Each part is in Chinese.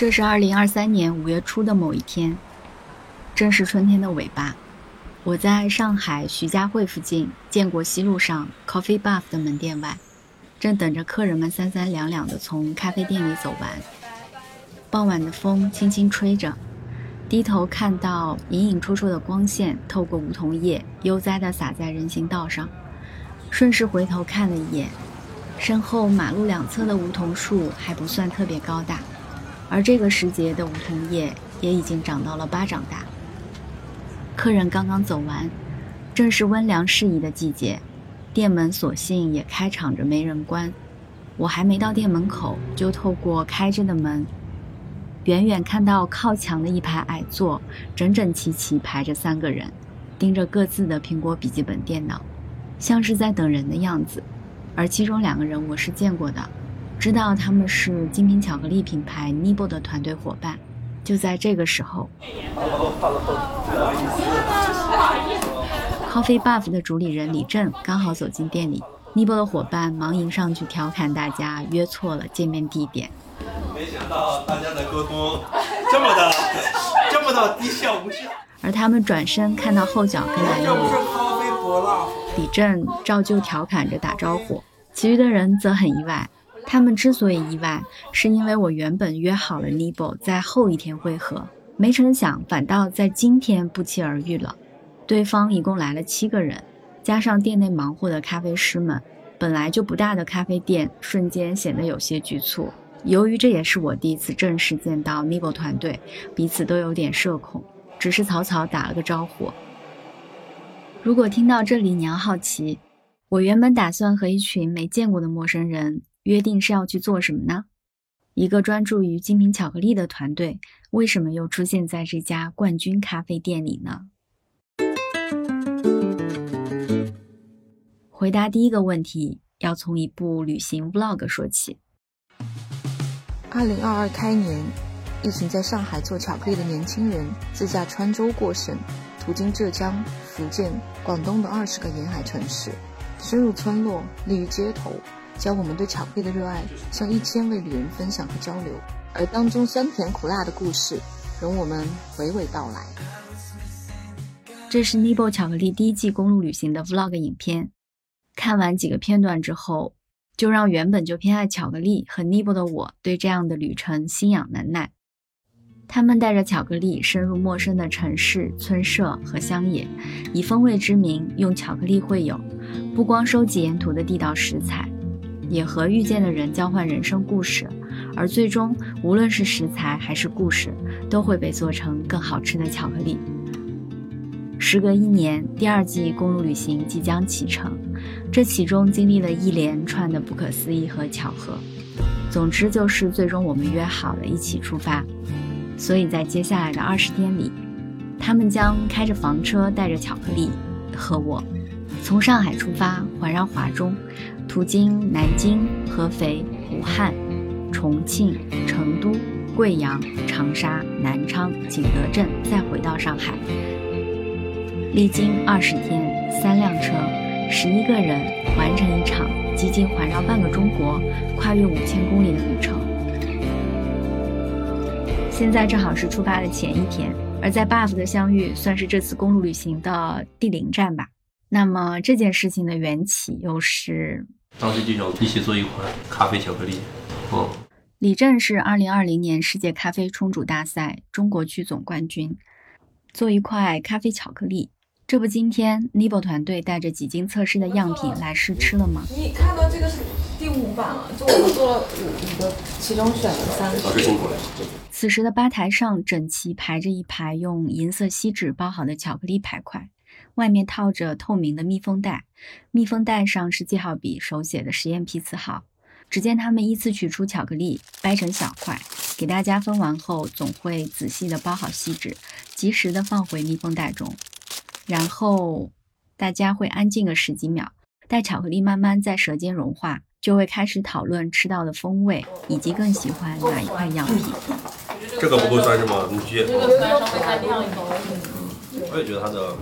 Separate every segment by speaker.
Speaker 1: 这是二零二三年五月初的某一天，正是春天的尾巴。我在上海徐家汇附近建国西路上 Coffee Buff 的门店外，正等着客人们三三两两地从咖啡店里走完。傍晚的风轻轻吹着，低头看到隐隐绰绰的光线透过梧桐叶悠哉地洒在人行道上，顺势回头看了一眼，身后马路两侧的梧桐树还不算特别高大。而这个时节的梧桐叶也已经长到了巴掌大。客人刚刚走完，正是温凉适宜的季节，店门索性也开敞着没人关。我还没到店门口，就透过开着的门，远远看到靠墙的一排矮座，整整齐齐排着三个人，盯着各自的苹果笔记本电脑，像是在等人的样子。而其中两个人我是见过的。知道他们是精品巧克力品牌 Nibo 的团队伙伴。就在这个时候，Coffee Buff 的主理人李正刚好走进店里，Nibo 的伙伴忙迎上去调侃大家约错了见面地点。
Speaker 2: 没想到大家的沟通这么的 这么的低效无效。
Speaker 1: 而他们转身看到后脚跟来的我，李正照旧调侃着打招呼，其余的人则很意外。他们之所以意外，是因为我原本约好了 Nibo 在后一天会合，没成想反倒在今天不期而遇了。对方一共来了七个人，加上店内忙活的咖啡师们，本来就不大的咖啡店瞬间显得有些局促。由于这也是我第一次正式见到 Nibo 团队，彼此都有点社恐，只是草草打了个招呼。如果听到这里你要好奇，我原本打算和一群没见过的陌生人。约定是要去做什么呢？一个专注于精品巧克力的团队，为什么又出现在这家冠军咖啡店里呢？回答第一个问题，要从一部旅行 vlog 说起。
Speaker 3: 二零二二开年，一群在上海做巧克力的年轻人自驾川州过省，途经浙江、福建、广东的二十个沿海城市，深入村落，立于街头。将我们对巧克力的热爱向一千位旅人分享和交流，而当中酸甜苦辣的故事，容我们娓娓道来。
Speaker 1: 这是 Nibble 巧克力第一季公路旅行的 Vlog 影片。看完几个片段之后，就让原本就偏爱巧克力和 Nibble 的我对这样的旅程心痒难耐。他们带着巧克力深入陌生的城市、村舍和乡野，以风味之名用巧克力会友，不光收集沿途的地道食材。也和遇见的人交换人生故事，而最终，无论是食材还是故事，都会被做成更好吃的巧克力。时隔一年，第二季公路旅行即将启程，这其中经历了一连串的不可思议和巧合。总之，就是最终我们约好了一起出发。所以在接下来的二十天里，他们将开着房车，带着巧克力和我，从上海出发，环绕华中。途经南京、合肥、武汉、重庆、成都、贵阳、长沙、南昌、景德镇，再回到上海，历经二十天、三辆车、十一个人，完成一场几近环绕半个中国、跨越五千公里的旅程。现在正好是出发的前一天，而在 Buff 的相遇，算是这次公路旅行的第零站吧。那么这件事情的缘起又是？
Speaker 2: 当时就想一起做一款咖啡巧克力。哦，
Speaker 1: 李正是二零二零年世界咖啡冲煮大赛中国区总冠军。做一块咖啡巧克力，这不今天 Nibo 团队带着几经测试的样品来试吃了吗？
Speaker 4: 你看到这个是第五版了，就我们做了五五个，其中选了三个。
Speaker 2: 老师辛苦了。
Speaker 1: 此时的吧台上整齐排着一排用银色锡纸包好的巧克力排块。外面套着透明的密封袋，密封袋上是记号笔手写的实验批次号。只见他们依次取出巧克力，掰成小块，给大家分完后，总会仔细的包好锡纸，及时的放回密封袋中。然后大家会安静个十几秒，待巧克力慢慢在舌尖融化，就会开始讨论吃到的风味，以及更喜欢哪一块样品。
Speaker 2: 这个不够酸是吗？你继续。
Speaker 4: 这个稍微再亮一点。
Speaker 2: 我也觉得它的。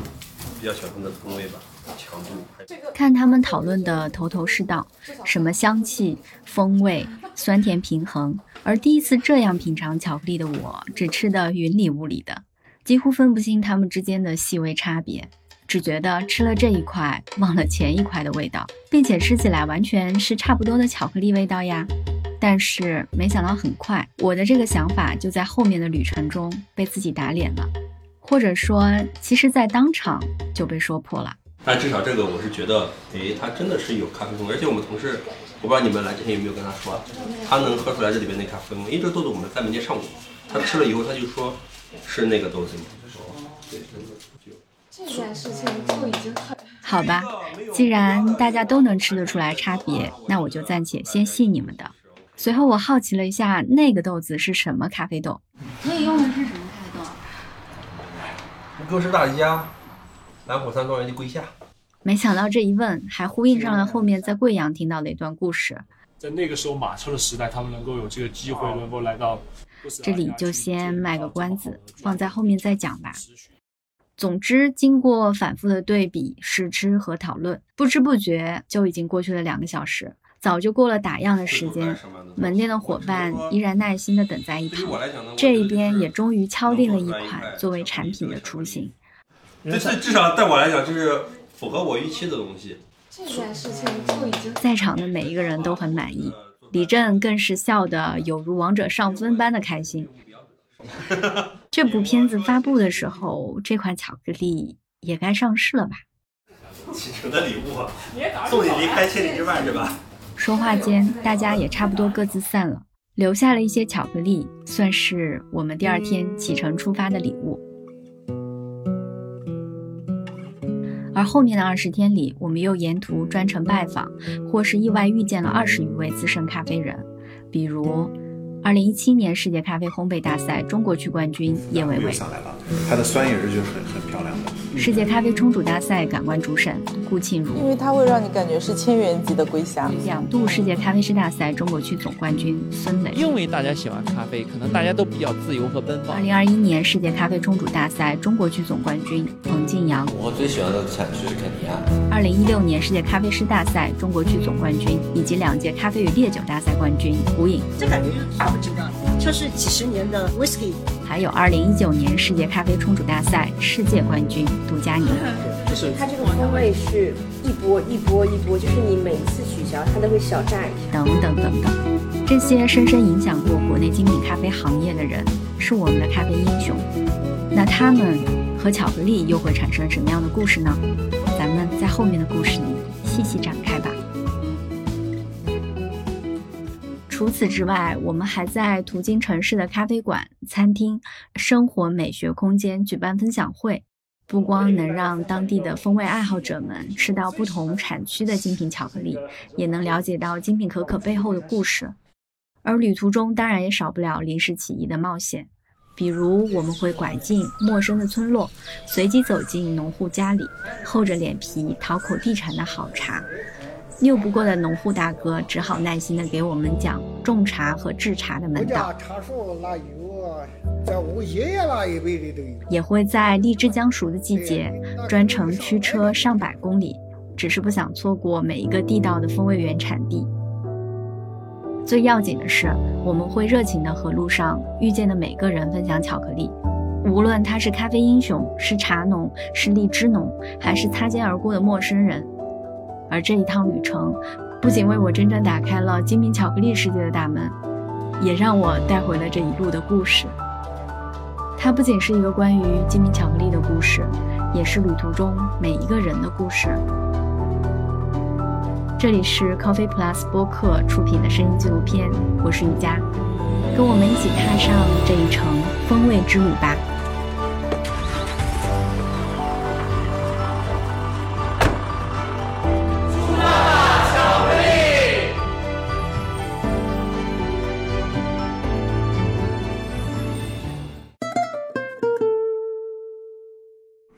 Speaker 2: 比较喜欢的风味吧。强度，
Speaker 1: 看他们讨论的头头是道，什么香气、风味、酸甜平衡，而第一次这样品尝巧克力的我，只吃得云里雾里的，几乎分不清它们之间的细微差别，只觉得吃了这一块，忘了前一块的味道，并且吃起来完全是差不多的巧克力味道呀。但是没想到，很快我的这个想法就在后面的旅程中被自己打脸了，或者说，其实在当场就被说破了。
Speaker 2: 但至少这个我是觉得，诶，他真的是有咖啡风味，而且我们同事，我不知道你们来之前有没有跟他说，他能喝出来这里边那咖啡风味，因为这个豆子我们在门店上过，他吃了以后他就说是那个豆子嘛，对，真的就。
Speaker 4: 这件事情就已经很
Speaker 1: 好吧，既然大家都能吃得出来差别，那我就暂且先信你们的。随后我好奇了一下，那个豆子是什么咖啡豆？
Speaker 5: 所以用的是什么？
Speaker 2: 歌诗大家，南火山庄园的归下。
Speaker 1: 没想到这一问还呼应上了后面在贵阳听到的一段故事。
Speaker 6: 在那个时候马车的时代，他们能够有这个机会，能够来到
Speaker 1: 这里就先卖个关子，放在后面再讲吧。总之，经过反复的对比、试吃和讨论，不知不觉就已经过去了两个小时，早就过了打烊的时间。门店的伙伴依然耐心地等在一旁，这一边也终于敲定了一款作为产品的雏形。
Speaker 2: 这这至少对我来讲，就是符合我预期的东西。
Speaker 4: 这件事情就已经
Speaker 1: 在场的每一个人都很满意，李正更是笑得有如王者上分般的开心。这部片子发布的时候，这款巧克力也该上市了吧？
Speaker 2: 启程的礼物，啊，送你离开千里之外是吧？
Speaker 1: 说话间，大家也差不多各自散了，留下了一些巧克力，算是我们第二天启程出发的礼物。而后面的二十天里，我们又沿途专程拜访，或是意外遇见了二十余位资深咖啡人，比如。二零一七年世界咖啡烘焙大赛中国区冠军叶伟伟，
Speaker 7: 上来了，他的酸也是就很很漂亮的。
Speaker 1: 世界咖啡冲煮大赛感官主审顾庆如，
Speaker 3: 因为它会让你感觉是千元级的龟虾。
Speaker 1: 两度世界咖啡师大赛中国区总冠军孙磊，
Speaker 8: 因为大家喜欢咖啡，可能大家都比较自由和奔放。
Speaker 1: 二零二一年世界咖啡冲煮大赛中国区总冠军彭晋阳，
Speaker 9: 我最喜欢的产区是肯尼亚。
Speaker 1: 二零一六年世界咖啡师大赛中国区总冠军以及两届咖啡与烈酒大赛冠军胡颖，
Speaker 10: 这感觉就是好质量，就是几十年的 whisky。
Speaker 1: 还有二零一九年世界咖啡冲煮大赛世界冠军杜佳宁，
Speaker 10: 就是它这个风味是一波一波一波，就是你每次取消它都会小炸一下。
Speaker 1: 等等等等，这些深深影响过国内精品咖啡行业的人，是我们的咖啡英雄。那他们和巧克力又会产生什么样的故事呢？咱们在后面的故事里细细展开吧。除此之外，我们还在途经城市的咖啡馆、餐厅、生活美学空间举办分享会，不光能让当地的风味爱好者们吃到不同产区的精品巧克力，也能了解到精品可可背后的故事。而旅途中当然也少不了临时起意的冒险，比如我们会拐进陌生的村落，随机走进农户家里，厚着脸皮讨口地产的好茶。拗不过的农户大哥只好耐心地给我们讲种茶和制茶的门道。
Speaker 11: 茶树那有，在我爷爷那一辈的都有。
Speaker 1: 也会在荔枝将熟的季节，专程驱车上百公里，只是不想错过每一个地道的风味原产地。最要紧的是，我们会热情的和路上遇见的每个人分享巧克力，无论他是咖啡英雄，是茶农，是荔枝农，还是擦肩而过的陌生人。而这一趟旅程，不仅为我真正打开了精品巧克力世界的大门，也让我带回了这一路的故事。它不仅是一个关于精品巧克力的故事，也是旅途中每一个人的故事。这里是 Coffee Plus 播客出品的声音纪录片，我是雨佳，跟我们一起踏上这一程风味之旅吧。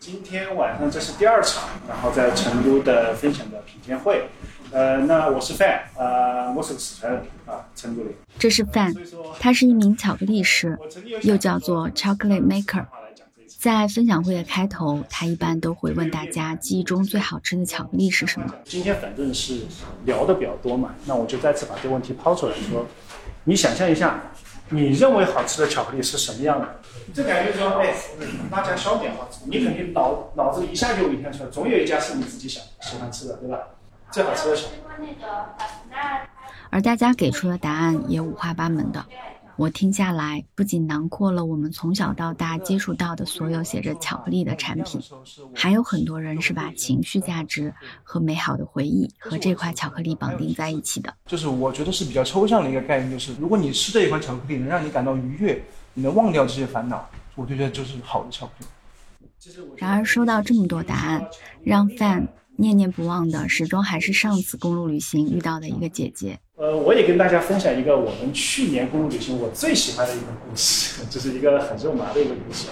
Speaker 6: 这是第二场，然后在成都的分享的品鉴会。呃，那我是范，呃，我是个四川人啊，成都的。
Speaker 1: 这是范，他是一名巧克力师，又叫做 chocolate maker。在分享会的开头，他一般都会问大家记忆中最好吃的巧克力是什么。
Speaker 6: 今天反正是聊的比较多嘛，那我就再次把这个问题抛出来说，你想象一下，你认为好吃的巧克力是什么样的？这感觉说，哎，大家小点好吃，你肯定脑脑子里一下就涌现出来，总有一家是你自己想喜欢吃的，对吧？最好吃的巧克力。
Speaker 1: 而大家给出的答案也五花八门的。我听下来，不仅囊括了我们从小到大接触到的所有写着巧克力的产品，还有很多人是把情绪价值和美好的回忆和这块巧克力绑定在一起的。
Speaker 12: 就是我觉得是比较抽象的一个概念，就是如果你吃这一款巧克力能让你感到愉悦，你能忘掉这些烦恼，我就觉得就是好的巧克力。
Speaker 1: 然而收到这么多答案，让范念念不忘的，始终还是上次公路旅行遇到的一个姐姐。
Speaker 6: 呃，我也跟大家分享一个我们去年公路旅行我最喜欢的一个故事，这是一个很肉麻的一个故事，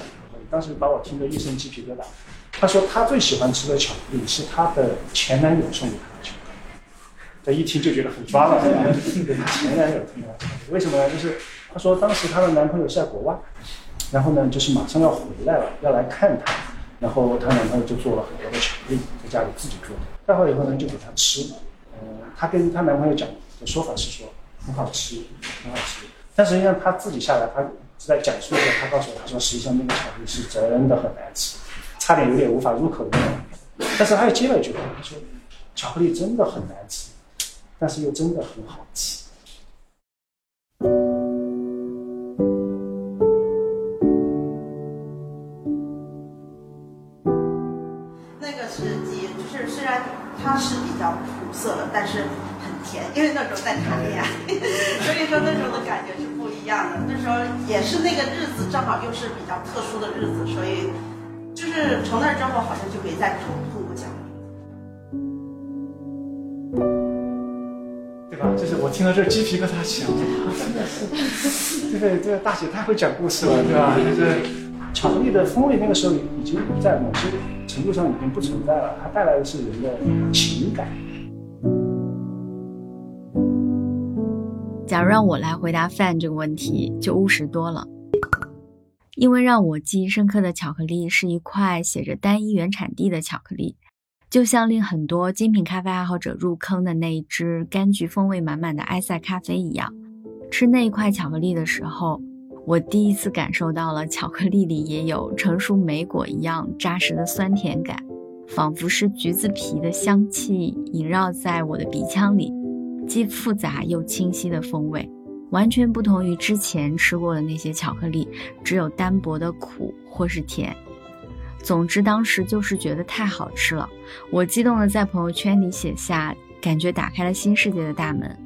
Speaker 6: 当时把我听得一身鸡皮疙瘩。他说他最喜欢吃的巧克力是他的前男友送给他的巧克力，这一听就觉得很抓了。前男友送的巧克力，为什么呢？就是他说当时她的男朋友是在国外，然后呢就是马上要回来了，要来看她，然后她男朋友就做了很多的巧克力，在家里自己做的，带回来以后呢就给她吃。嗯，她跟她男朋友讲。的说法是说很好吃，很好吃，但实际上他自己下来，他在讲述的时候，他告诉我，他说实际上那个巧克力是真的很难吃，差点有点无法入口。但是他又接了一句话，他说巧克力真的很难吃，但是又真的很好吃。
Speaker 13: 那个是基，就是虽然它是比较苦涩的，但是。因为那时候在谈恋爱，所以说那时候的感觉是不一样的。那时候也是那个日子，正好又是比较特殊的日子，所以就是从那之后好像就没再碰碰过巧克
Speaker 6: 对吧？就是我听到这鸡皮疙瘩起来，真的是，这个这个大姐太会讲故事了，对吧？就是巧克力的风味那个时候已经在某些程度上已经不存在了，它带来的是人的情感。
Speaker 1: 假如让我来回答饭这个问题，就务实多了。因为让我记忆深刻的巧克力是一块写着单一原产地的巧克力，就像令很多精品咖啡爱好者入坑的那一支柑橘风味满满的埃塞咖啡一样。吃那一块巧克力的时候，我第一次感受到了巧克力里也有成熟莓果一样扎实的酸甜感，仿佛是橘子皮的香气萦绕在我的鼻腔里。既复杂又清晰的风味，完全不同于之前吃过的那些巧克力，只有单薄的苦或是甜。总之，当时就是觉得太好吃了，我激动的在朋友圈里写下，感觉打开了新世界的大门。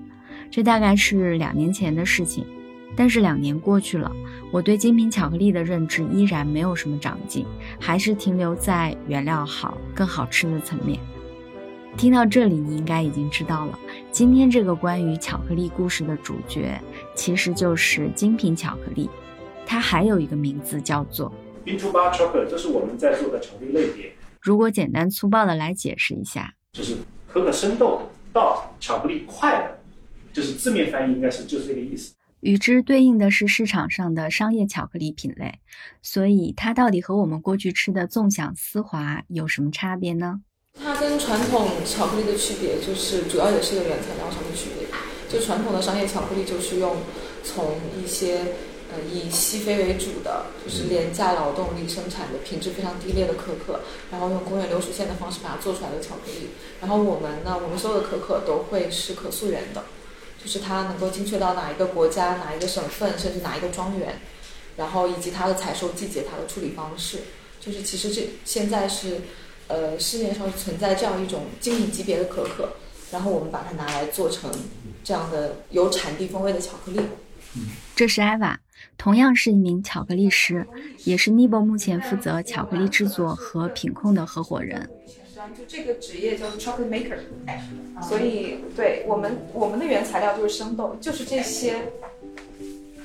Speaker 1: 这大概是两年前的事情，但是两年过去了，我对精品巧克力的认知依然没有什么长进，还是停留在原料好、更好吃的层面。听到这里，你应该已经知道了，今天这个关于巧克力故事的主角，其实就是精品巧克力。它还有一个名字叫做
Speaker 6: B to Bar Chocolate，这是我们在做的巧克力类别。
Speaker 1: 如果简单粗暴的来解释一下，
Speaker 6: 就是可可生豆到巧克力块的，就是字面翻译应该是就是这个意思。
Speaker 1: 与之对应的是市场上的商业巧克力品类，所以它到底和我们过去吃的纵享丝滑有什么差别呢？
Speaker 4: 它跟传统巧克力的区别就是，主要也是一个原材料上的区别。就传统的商业巧克力，就是用从一些呃以西非为主的，就是廉价劳动力生产的品质非常低劣的可可，然后用工业流水线的方式把它做出来的巧克力。然后我们呢，我们所有的可可都会是可溯源的，就是它能够精确到哪一个国家、哪一个省份，甚至哪一个庄园，然后以及它的采收季节、它的处理方式。就是其实这现在是。呃，市面上存在这样一种精品级别的可可，然后我们把它拿来做成这样的有产地风味的巧克力。
Speaker 1: 这是艾娃，同样是一名巧克力师，也是 Nibo 目前负责巧克力制作和品控的合伙人。
Speaker 4: 就这个职业叫做 chocolate maker，所以对我们我们的原材料就是生豆，就是这些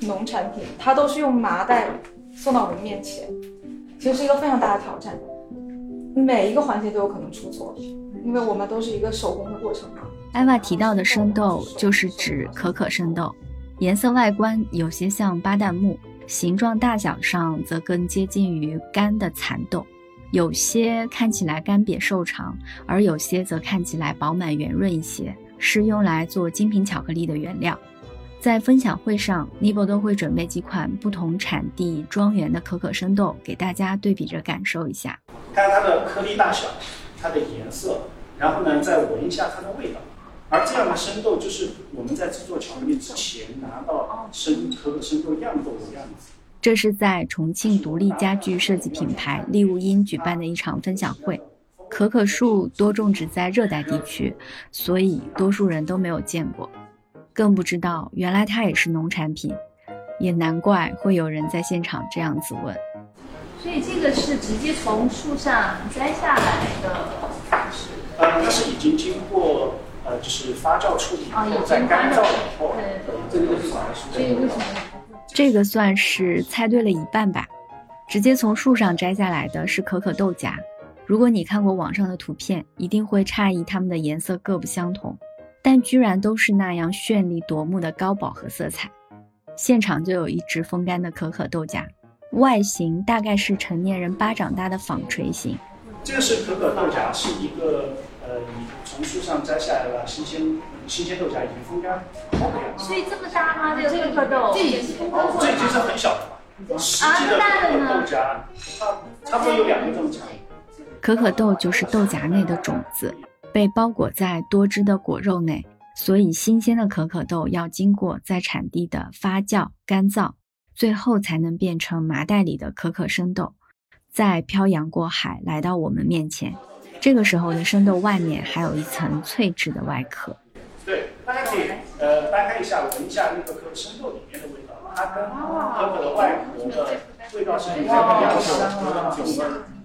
Speaker 4: 农产品，它都是用麻袋送到我们面前，其实是一个非常大的挑战。每一个环节都有可能出错，因为我们都是一个手工的过程嘛。
Speaker 1: 艾娃提到的生豆就是指可可生豆，颜色外观有些像巴旦木，形状大小上则更接近于干的蚕豆，有些看起来干瘪瘦长，而有些则看起来饱满圆润一些，是用来做精品巧克力的原料。在分享会上，Nibo 都会准备几款不同产地庄园的可可生豆，给大家对比着感受一下。
Speaker 6: 看它的颗粒大小，它的颜色，然后呢，再闻一下它的味道。而这样的生豆，就是我们在制作巧克力之前拿到生可可生豆样豆的样子。
Speaker 1: 这是在重庆独立家具设计品牌利物英举办的一场分享会。可可树多种植在热带地区，所以多数人都没有见过。更不知道，原来它也是农产品，也难怪会有人在现场这样子问。
Speaker 5: 所以这个是直接从树上摘下来的，
Speaker 6: 是？呃，它是已经经过呃，就是发酵处理以后，再干燥以后，这个是啥？
Speaker 5: 所以为什么？
Speaker 1: 这个算是猜对了一半吧。直接从树上摘下来的是可可豆荚。如果你看过网上的图片，一定会诧异它们的颜色各不相同。但居然都是那样绚丽夺目的高饱和色彩，现场就有一只风干的可可豆荚，外形大概是成年人巴掌大的纺锤形。
Speaker 6: 这个是可可豆荚，是一个呃，从树上摘下来的新鲜新鲜豆荚已经风干。
Speaker 5: 所以这么大吗？这个可可豆？
Speaker 6: 这已经是很小的了。实际的可可豆荚，它差不多有两个这么长。
Speaker 1: 可可豆就是豆荚内的种子。被包裹在多汁的果肉内，所以新鲜的可可豆要经过在产地的发酵、干燥，最后才能变成麻袋里的可可生豆，再漂洋过海来到我们面前。这个时候的生豆外面还有一层脆质的外壳。
Speaker 6: 对，大家可以呃掰开一下，闻一下那个可可生豆里面的味道，它跟可可的外壳的味道是比较一样的，酒味。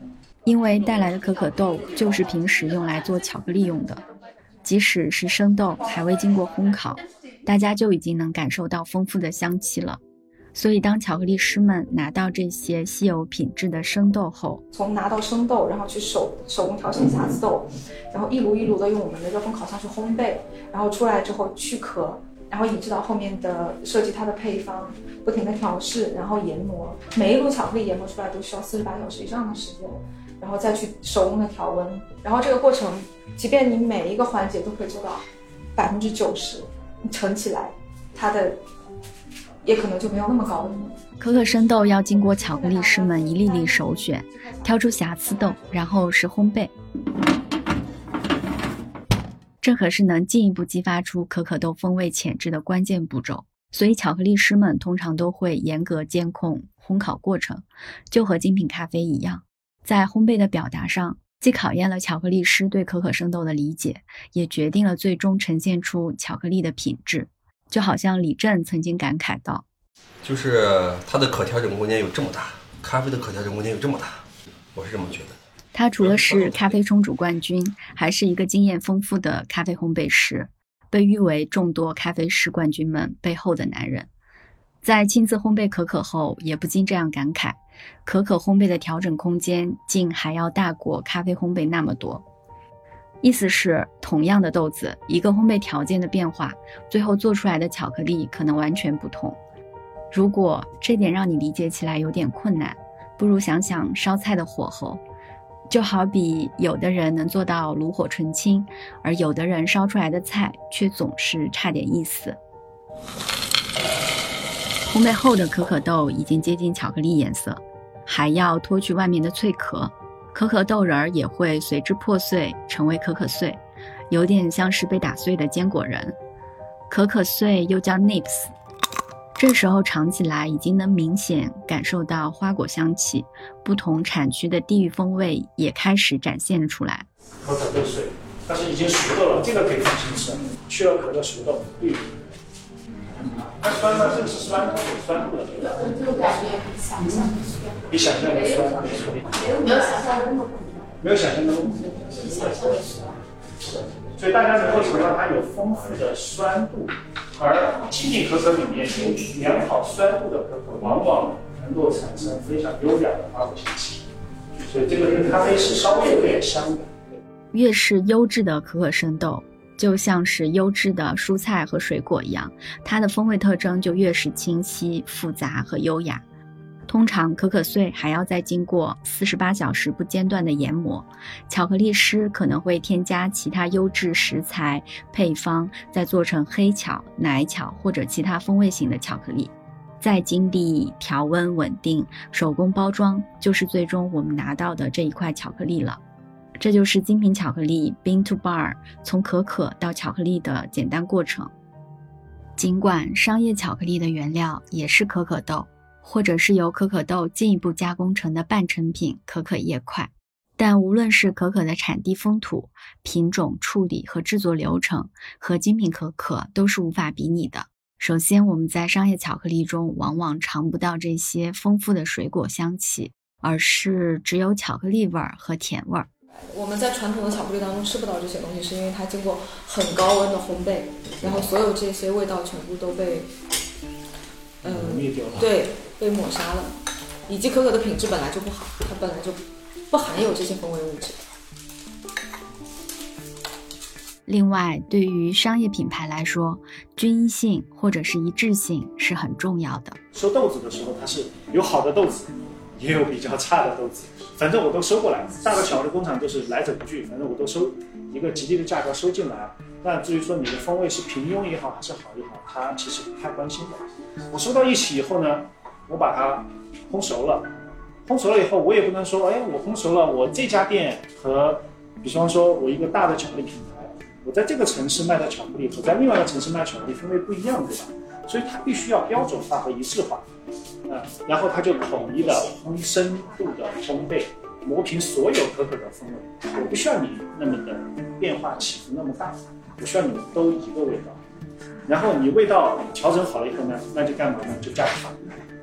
Speaker 1: 因为带来的可可豆就是平时用来做巧克力用的，即使是生豆还未经过烘烤，大家就已经能感受到丰富的香气了。所以，当巧克力师们拿到这些稀有品质的生豆后，
Speaker 4: 从拿到生豆，然后去手手工调成瑕疵豆，然后一炉一炉的用我们的热风烤箱去烘焙，然后出来之后去壳，然后一直到后面的设计它的配方，不停的调试，然后研磨，每一炉巧克力研磨出来都需要四十八小时以上的时间。然后再去手工的调温，然后这个过程，即便你每一个环节都可以做到百分之九十，你盛起来，它的也可能就没有那么高了。
Speaker 1: 可可生豆要经过巧克力师们一粒粒首选，挑出瑕疵豆，然后是烘焙。这可是能进一步激发出可可豆风味潜质的关键步骤，所以巧克力师们通常都会严格监控烘烤过程，就和精品咖啡一样。在烘焙的表达上，既考验了巧克力师对可可生豆的理解，也决定了最终呈现出巧克力的品质。就好像李正曾经感慨道：“
Speaker 2: 就是它的可调整空间有这么大，咖啡的可调整空间有这么大，我是这么觉得。”
Speaker 1: 他除了是咖啡冲煮冠军，还是一个经验丰富的咖啡烘焙师，被誉为众多咖啡师冠军们背后的男人。在亲自烘焙可可后，也不禁这样感慨：可可烘焙的调整空间竟还要大过咖啡烘焙那么多。意思是，同样的豆子，一个烘焙条件的变化，最后做出来的巧克力可能完全不同。如果这点让你理解起来有点困难，不如想想烧菜的火候，就好比有的人能做到炉火纯青，而有的人烧出来的菜却总是差点意思。烘焙后的可可豆已经接近巧克力颜色，还要脱去外面的脆壳，可可豆仁儿也会随之破碎，成为可可碎，有点像是被打碎的坚果仁。可可碎又叫 nips，这时候尝起来已经能明显感受到花果香气，不同产区的地域风味也开始展现出来。
Speaker 6: 可可豆碎，但是已经熟豆了，这个可以放心吃，去了壳的熟豆绿。它酸吗？这个是酸度，酸度的。这个感觉比想象的酸。比想象的酸，没错。没有想象的那么苦。没有想象的那么苦。比想象的酸。所以大家能够尝到它有丰富的酸度，而精品可可里面有良好酸度的可可，往往能够产生非常优雅的花果香气。所以这个跟咖啡是稍微有点相的。
Speaker 1: 越是优质的可可生豆。就像是优质的蔬菜和水果一样，它的风味特征就越是清晰、复杂和优雅。通常可可碎还要再经过四十八小时不间断的研磨，巧克力师可能会添加其他优质食材配方，再做成黑巧、奶巧或者其他风味型的巧克力，再经历调温稳定、手工包装，就是最终我们拿到的这一块巧克力了。这就是精品巧克力 bean to bar 从可可到巧克力的简单过程。尽管商业巧克力的原料也是可可豆。或者是由可可豆进一步加工成的半成品可可叶块，但无论是可可的产地风土、品种处理和制作流程，和精品可可都是无法比拟的。首先，我们在商业巧克力中往往尝不到这些丰富的水果香气，而是只有巧克力味儿和甜味儿。
Speaker 4: 我们在传统的巧克力当中吃不到这些东西，是因为它经过很高温的烘焙，然后所有这些味道全部都被，
Speaker 6: 嗯，灭掉了。
Speaker 4: 对。被抹杀了，以及可可的品质本来就不好，它本来就不含有这些风味物质。
Speaker 1: 另外，对于商业品牌来说，均一性或者是一致性是很重要的。
Speaker 6: 收豆子的时候，它是有好的豆子，也有比较差的豆子，反正我都收过来。大的小的工厂都是来者不拒，反正我都收一个极低的价格收进来。那至于说你的风味是平庸也好，还是好也好，他其实不太关心的。我收到一起以后呢？我把它烘熟了，烘熟了以后，我也不能说，哎，我烘熟了，我这家店和，比方说，我一个大的巧克力品牌，我在这个城市卖的巧克力和在另外一个城市卖巧克力风味不一样，对吧？所以它必须要标准化和一致化，然后它就统一的烘深度的烘焙，磨平所有可可的风味。我不需要你那么的变化起伏那么大，我需要你都一个味道。然后你味道调整好了以后呢，那就干嘛呢？就加糖。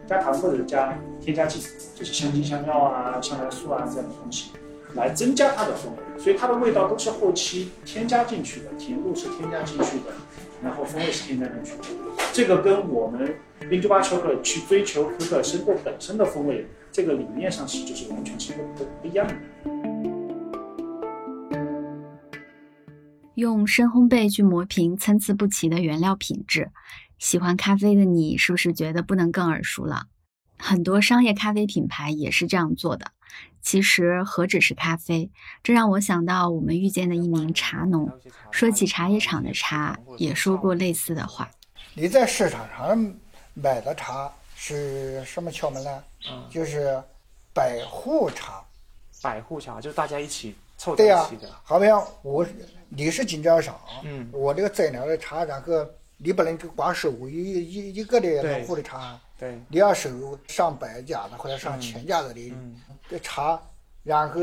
Speaker 6: 加糖或者加添加剂，就是香精、香料啊、香来素啊这样的东西，来增加它的风味。所以它的味道都是后期添加进去的，甜度是添加进去的，然后风味是添加进去的。这个跟我们冰珠巴可可去追求可可生豆本身的风味，这个理念上是就是完全是不不一样的。
Speaker 1: 用深烘焙去磨平参差不齐的原料品质。喜欢咖啡的你，是不是觉得不能更耳熟了？很多商业咖啡品牌也是这样做的。其实何止是咖啡，这让我想到我们遇见的一名茶农，说起茶叶厂的茶，也说过类似的话。
Speaker 11: 你在市场上买的茶是什么窍门呢？嗯，就是百户茶。
Speaker 12: 百户茶就是大家一起凑在一起的。
Speaker 11: 好比我你是经销商，嗯，我这个在那的茶，然后。你不能就光收一一一个的农户的茶，
Speaker 12: 对，
Speaker 11: 你要收上百家的或者上千家的的茶，然后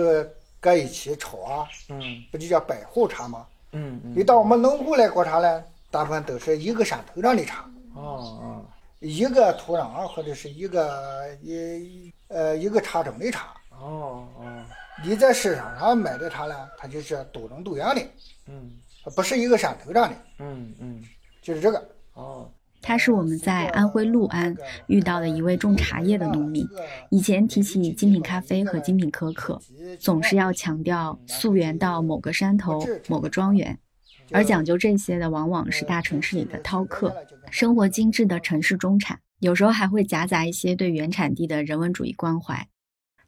Speaker 11: 搁一起炒啊，嗯，不就叫百户茶吗？嗯嗯。你到我们农户来搞茶呢，大部分都是一个山头上的茶，哦哦，一个土壤或者是一个一呃一个茶种的茶，哦哦。你在市场上买的茶呢，它就是多种多样的，嗯，不是一个山头上的，嗯嗯。就是这个。哦，
Speaker 1: 他是我们在安徽六安遇到的一位种茶叶的农民。以前提起精品咖啡和精品可可，总是要强调溯源到某个山头、某个庄园，而讲究这些的往往是大城市里的饕客，生活精致的城市中产，有时候还会夹杂一些对原产地的人文主义关怀。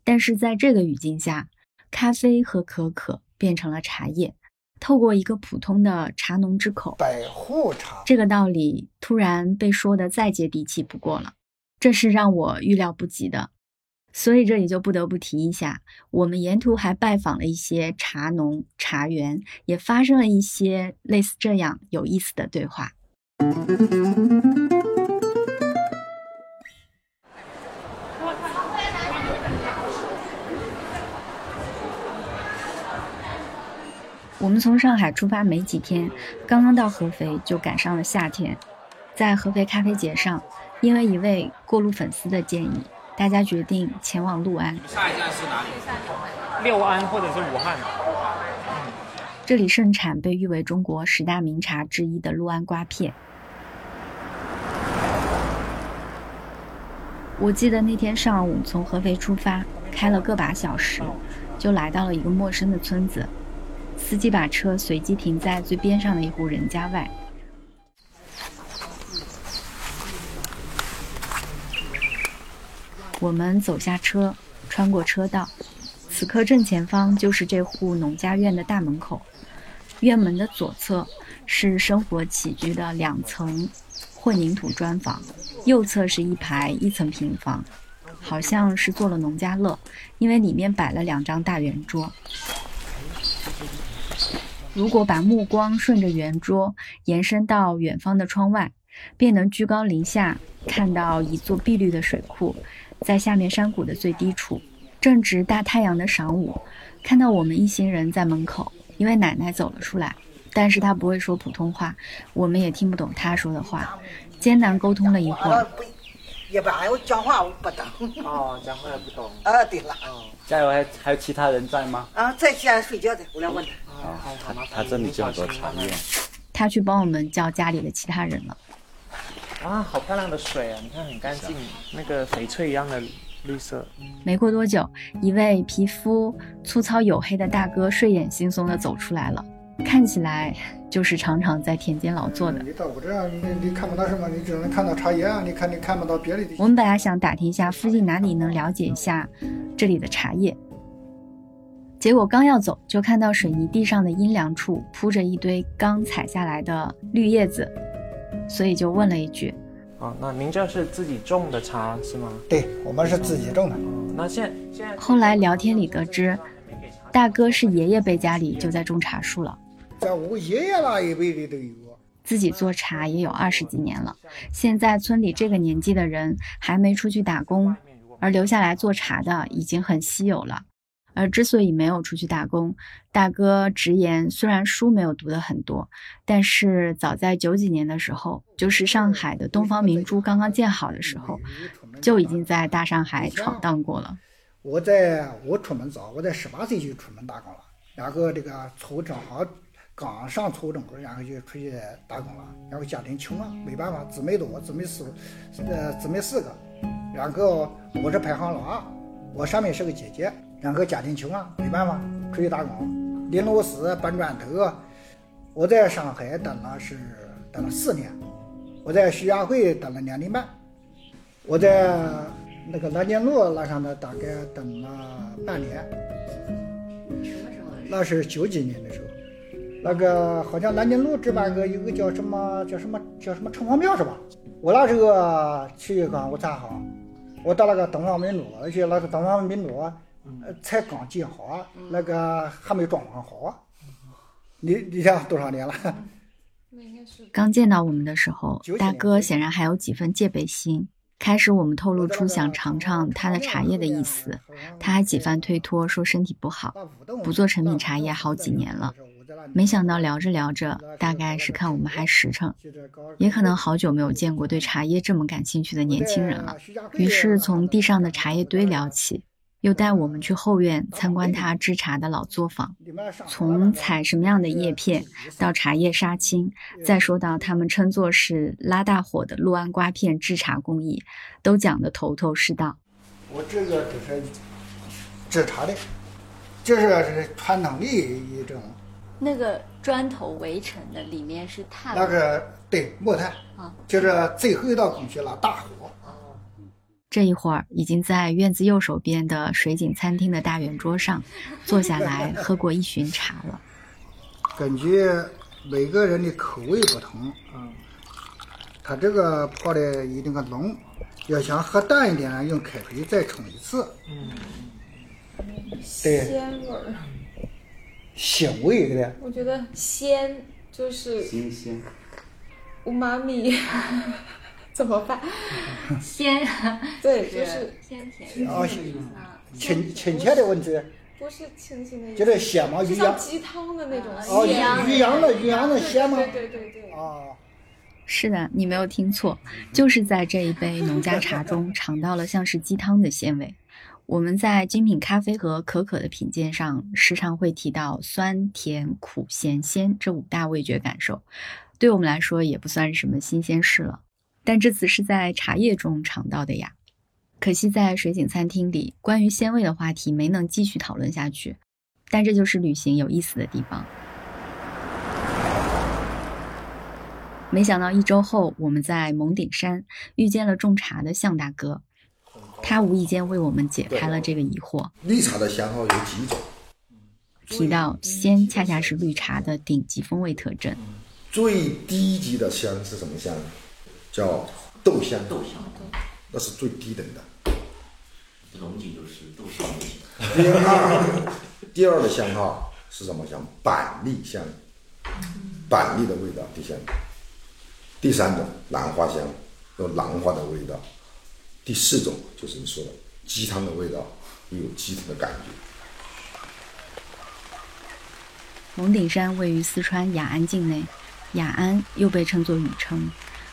Speaker 1: 但是在这个语境下，咖啡和可可变成了茶叶。透过一个普通的茶农之口，
Speaker 11: 百户茶
Speaker 1: 这个道理突然被说的再接地气不过了，这是让我预料不及的。所以这里就不得不提一下，我们沿途还拜访了一些茶农、茶园，也发生了一些类似这样有意思的对话。我们从上海出发没几天，刚刚到合肥就赶上了夏天。在合肥咖啡节上，因为一位过路粉丝的建议，大家决定前往六安。
Speaker 8: 下一站是哪里？六安或者是武汉。
Speaker 1: 这里盛产被誉为中国十大名茶之一的六安瓜片。我记得那天上午从合肥出发，开了个把小时，就来到了一个陌生的村子。司机把车随机停在最边上的一户人家外。我们走下车，穿过车道，此刻正前方就是这户农家院的大门口。院门的左侧是生活起居的两层混凝土砖房，右侧是一排一层平房，好像是做了农家乐，因为里面摆了两张大圆桌。如果把目光顺着圆桌延伸到远方的窗外，便能居高临下看到一座碧绿的水库，在下面山谷的最低处。正值大太阳的晌午，看到我们一行人在门口。因为奶奶走了出来，但是她不会说普通话，我们也听不懂她说的话，艰难沟通了一会儿。
Speaker 11: 一般我讲话我不懂。
Speaker 8: 哦，讲话也不懂。
Speaker 11: 啊，对了。
Speaker 8: 哦，加油！还还有其他人在吗？
Speaker 11: 啊，在家睡觉的，我来问他。
Speaker 9: 哦，他他这里叫做茶叶。
Speaker 1: 他去帮我们叫家里的其他人了。
Speaker 8: 哇，好漂亮的水啊！你看很干净，那个翡翠一样的。绿色。
Speaker 1: 没过多久，一位皮肤粗糙黝黑的大哥睡眼惺忪地走出来了，看起来就是常常在田间劳作的。
Speaker 11: 你到我这儿，你你看不到什么，你只能看到茶叶啊！你看你看不到别的。
Speaker 1: 我们本来想打听一下附近哪里能了解一下这里的茶叶，结果刚要走，就看到水泥地上的阴凉处铺着一堆刚采下来的绿叶子，所以就问了一句。
Speaker 8: 哦，那您这是自己种的茶是吗？
Speaker 11: 对，我们是自己种的。
Speaker 8: 那现现在
Speaker 1: 后来聊天里得知，大哥是爷爷辈家里就在种茶树了，
Speaker 11: 在我爷爷那一辈的都有。
Speaker 1: 自己做茶也有二十几年了，现在村里这个年纪的人还没出去打工，而留下来做茶的已经很稀有了。而之所以没有出去打工，大哥直言，虽然书没有读得很多，但是早在九几年的时候，就是上海的东方明珠刚刚建好的时候，就已经在大上海闯荡过了。
Speaker 11: 我在我出门早，我在十八岁就出门打工了，然后这个初正好刚上初中，然后就出去打工了，然后家庭穷啊，没办法，姊妹多，姊妹四，呃，姊妹四个，然后我是排行老二，我上面是个姐姐。然后家庭穷啊，没办法，出去打工，拧螺丝、搬砖头。我在上海等了是等了四年，我在徐家汇等了两年半，我在那个南京路那上的大概等了半年。
Speaker 1: 什么时候？
Speaker 11: 那是九几年的时候，那个好像南京路这边个有个叫什么叫什么叫什么城隍庙是吧？我那时候去刚我站好，我到那个东方明珠去，那个东方明珠。呃，才刚建好啊，那个还没装潢好啊。你你想多少年了？
Speaker 1: 刚见到我们的时候，大哥显然还有几分戒备心。开始我们透露出想尝尝他的茶叶的意思，他还几番推脱，说身体不好，不做成品茶叶好几年了。没想到聊着聊着，大概是看我们还实诚，也可能好久没有见过对茶叶这么感兴趣的年轻人了。于是从地上的茶叶堆聊起。又带我们去后院参观他制茶的老作坊，从采什么样的叶片到茶叶杀青，再说到他们称作是拉大火的六安瓜片制茶工艺，都讲得头头是道。
Speaker 11: 我这个就是制茶的，这是传统的一种。
Speaker 1: 那个砖头围成的，里面是炭。
Speaker 11: 那个对木炭啊，就是最后一道工序了，大火。
Speaker 1: 这一会儿已经在院子右手边的水井餐厅的大圆桌上坐下来 喝过一巡茶了。
Speaker 11: 根据每个人的口味不同，嗯，他这个泡的一定个浓，要想喝淡一点，用开水再冲一次。嗯，对，
Speaker 4: 鲜味儿，
Speaker 11: 鲜味的。
Speaker 4: 我觉得鲜就是
Speaker 9: 新鲜，
Speaker 4: 我妈咪。怎么办？
Speaker 1: 鲜，
Speaker 4: 对，就是
Speaker 1: 鲜甜。
Speaker 11: 啊，亲亲切的问题。
Speaker 4: 不是亲亲的，
Speaker 11: 就是鲜吗？
Speaker 4: 就像鸡汤的那种鲜。
Speaker 11: 哦，鱼羊的鱼羊的鲜吗？
Speaker 4: 对对对对。
Speaker 11: 哦，
Speaker 1: 是的，你没有听错，就是在这一杯农家茶中尝到了像是鸡汤的鲜味。我们在精品咖啡和可可的品鉴上，时常会提到酸、甜、苦、咸、鲜这五大味觉感受，对我们来说也不算是什么新鲜事了。但这次是在茶叶中尝到的呀，可惜在水景餐厅里，关于鲜味的话题没能继续讨论下去。但这就是旅行有意思的地方。没想到一周后，我们在蒙顶山遇见了种茶的向大哥。他无意间为我们解开了这个疑惑。
Speaker 14: 绿茶的香号有几种？
Speaker 1: 提到鲜，恰恰是绿茶的顶级风味特征。
Speaker 14: 最低级的香是什么香？叫豆香。
Speaker 2: 豆香，
Speaker 14: 那是最低等的。
Speaker 2: 龙井就是豆香类型。
Speaker 14: 第二，第二的香哈是什么香？板栗香，板栗的味道第三。第三种兰花香，有兰花的味道。第四种就是你说的鸡汤的味道，有鸡汤的感觉。
Speaker 1: 蒙顶山位于四川雅安境内，雅安又被称作雨城，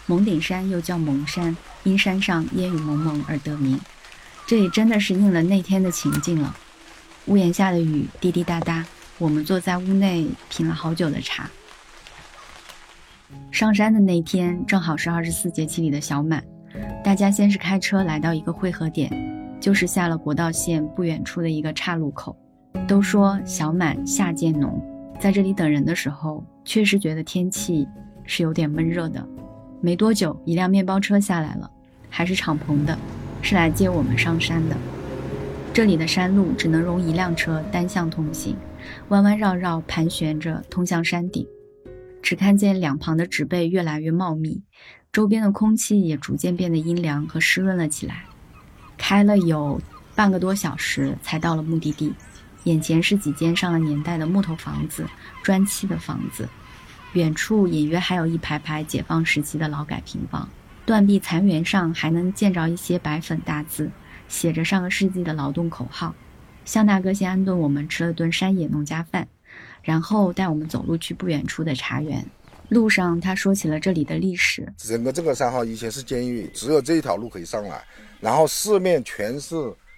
Speaker 1: 蒙顶山又叫蒙山，因山上烟雨蒙蒙而得名。这里真的是应了那天的情境了，屋檐下的雨滴滴答答，我们坐在屋内品了好久的茶。上山的那天正好是二十四节气里的小满，大家先是开车来到一个汇合点，就是下了国道线不远处的一个岔路口。都说小满夏渐浓，在这里等人的时候，确实觉得天气是有点闷热的。没多久，一辆面包车下来了，还是敞篷的。是来接我们上山的。这里的山路只能容一辆车单向通行，弯弯绕绕盘旋着通向山顶。只看见两旁的植被越来越茂密，周边的空气也逐渐变得阴凉和湿润了起来。开了有半个多小时才到了目的地，眼前是几间上了年代的木头房子、砖砌的房子，远处隐约还有一排排解放时期的劳改平房。断壁残垣上还能见着一些白粉大字，写着上个世纪的劳动口号。向大哥先安顿我们吃了顿山野农家饭，然后带我们走路去不远处的茶园。路上他说起了这里的历史。
Speaker 14: 整个这个山号以前是监狱，只有这一条路可以上来，然后四面全是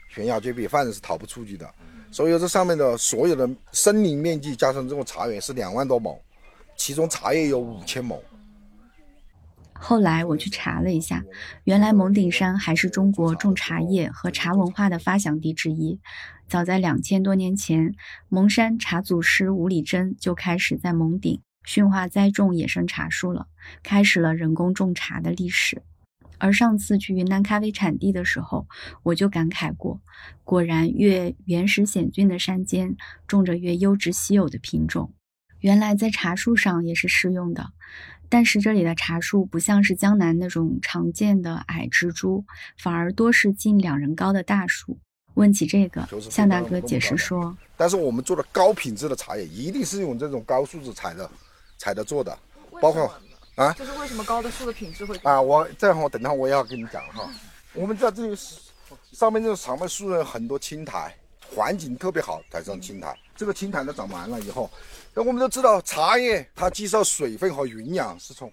Speaker 14: 悬崖绝壁，犯人是逃不出去的。所以这上面的所有的森林面积加上这种茶园是两万多亩，其中茶叶有五千亩。
Speaker 1: 后来我去查了一下，原来蒙顶山还是中国种茶叶和茶文化的发祥地之一。早在两千多年前，蒙山茶祖师吴礼珍就开始在蒙顶驯化栽种野生茶树了，开始了人工种茶的历史。而上次去云南咖啡产地的时候，我就感慨过，果然越原始险峻的山间，种着越优质稀有的品种。原来在茶树上也是适用的。但是这里的茶树不像是江南那种常见的矮植株，反而多是近两人高的大树。问起这个，向大哥解释说：“
Speaker 14: 但是我们做的高品质的茶叶，一定是用这种高树子采的，采的做的，包括
Speaker 4: 啊，就是为什么高的树的品质会
Speaker 14: 啊？我这样我等下我也要跟你讲哈。我们在这里上面这个长麦树有很多青苔，环境特别好，才上青苔。这个青苔都长完了以后。”那我们都知道，茶叶它吸收水分和营养是从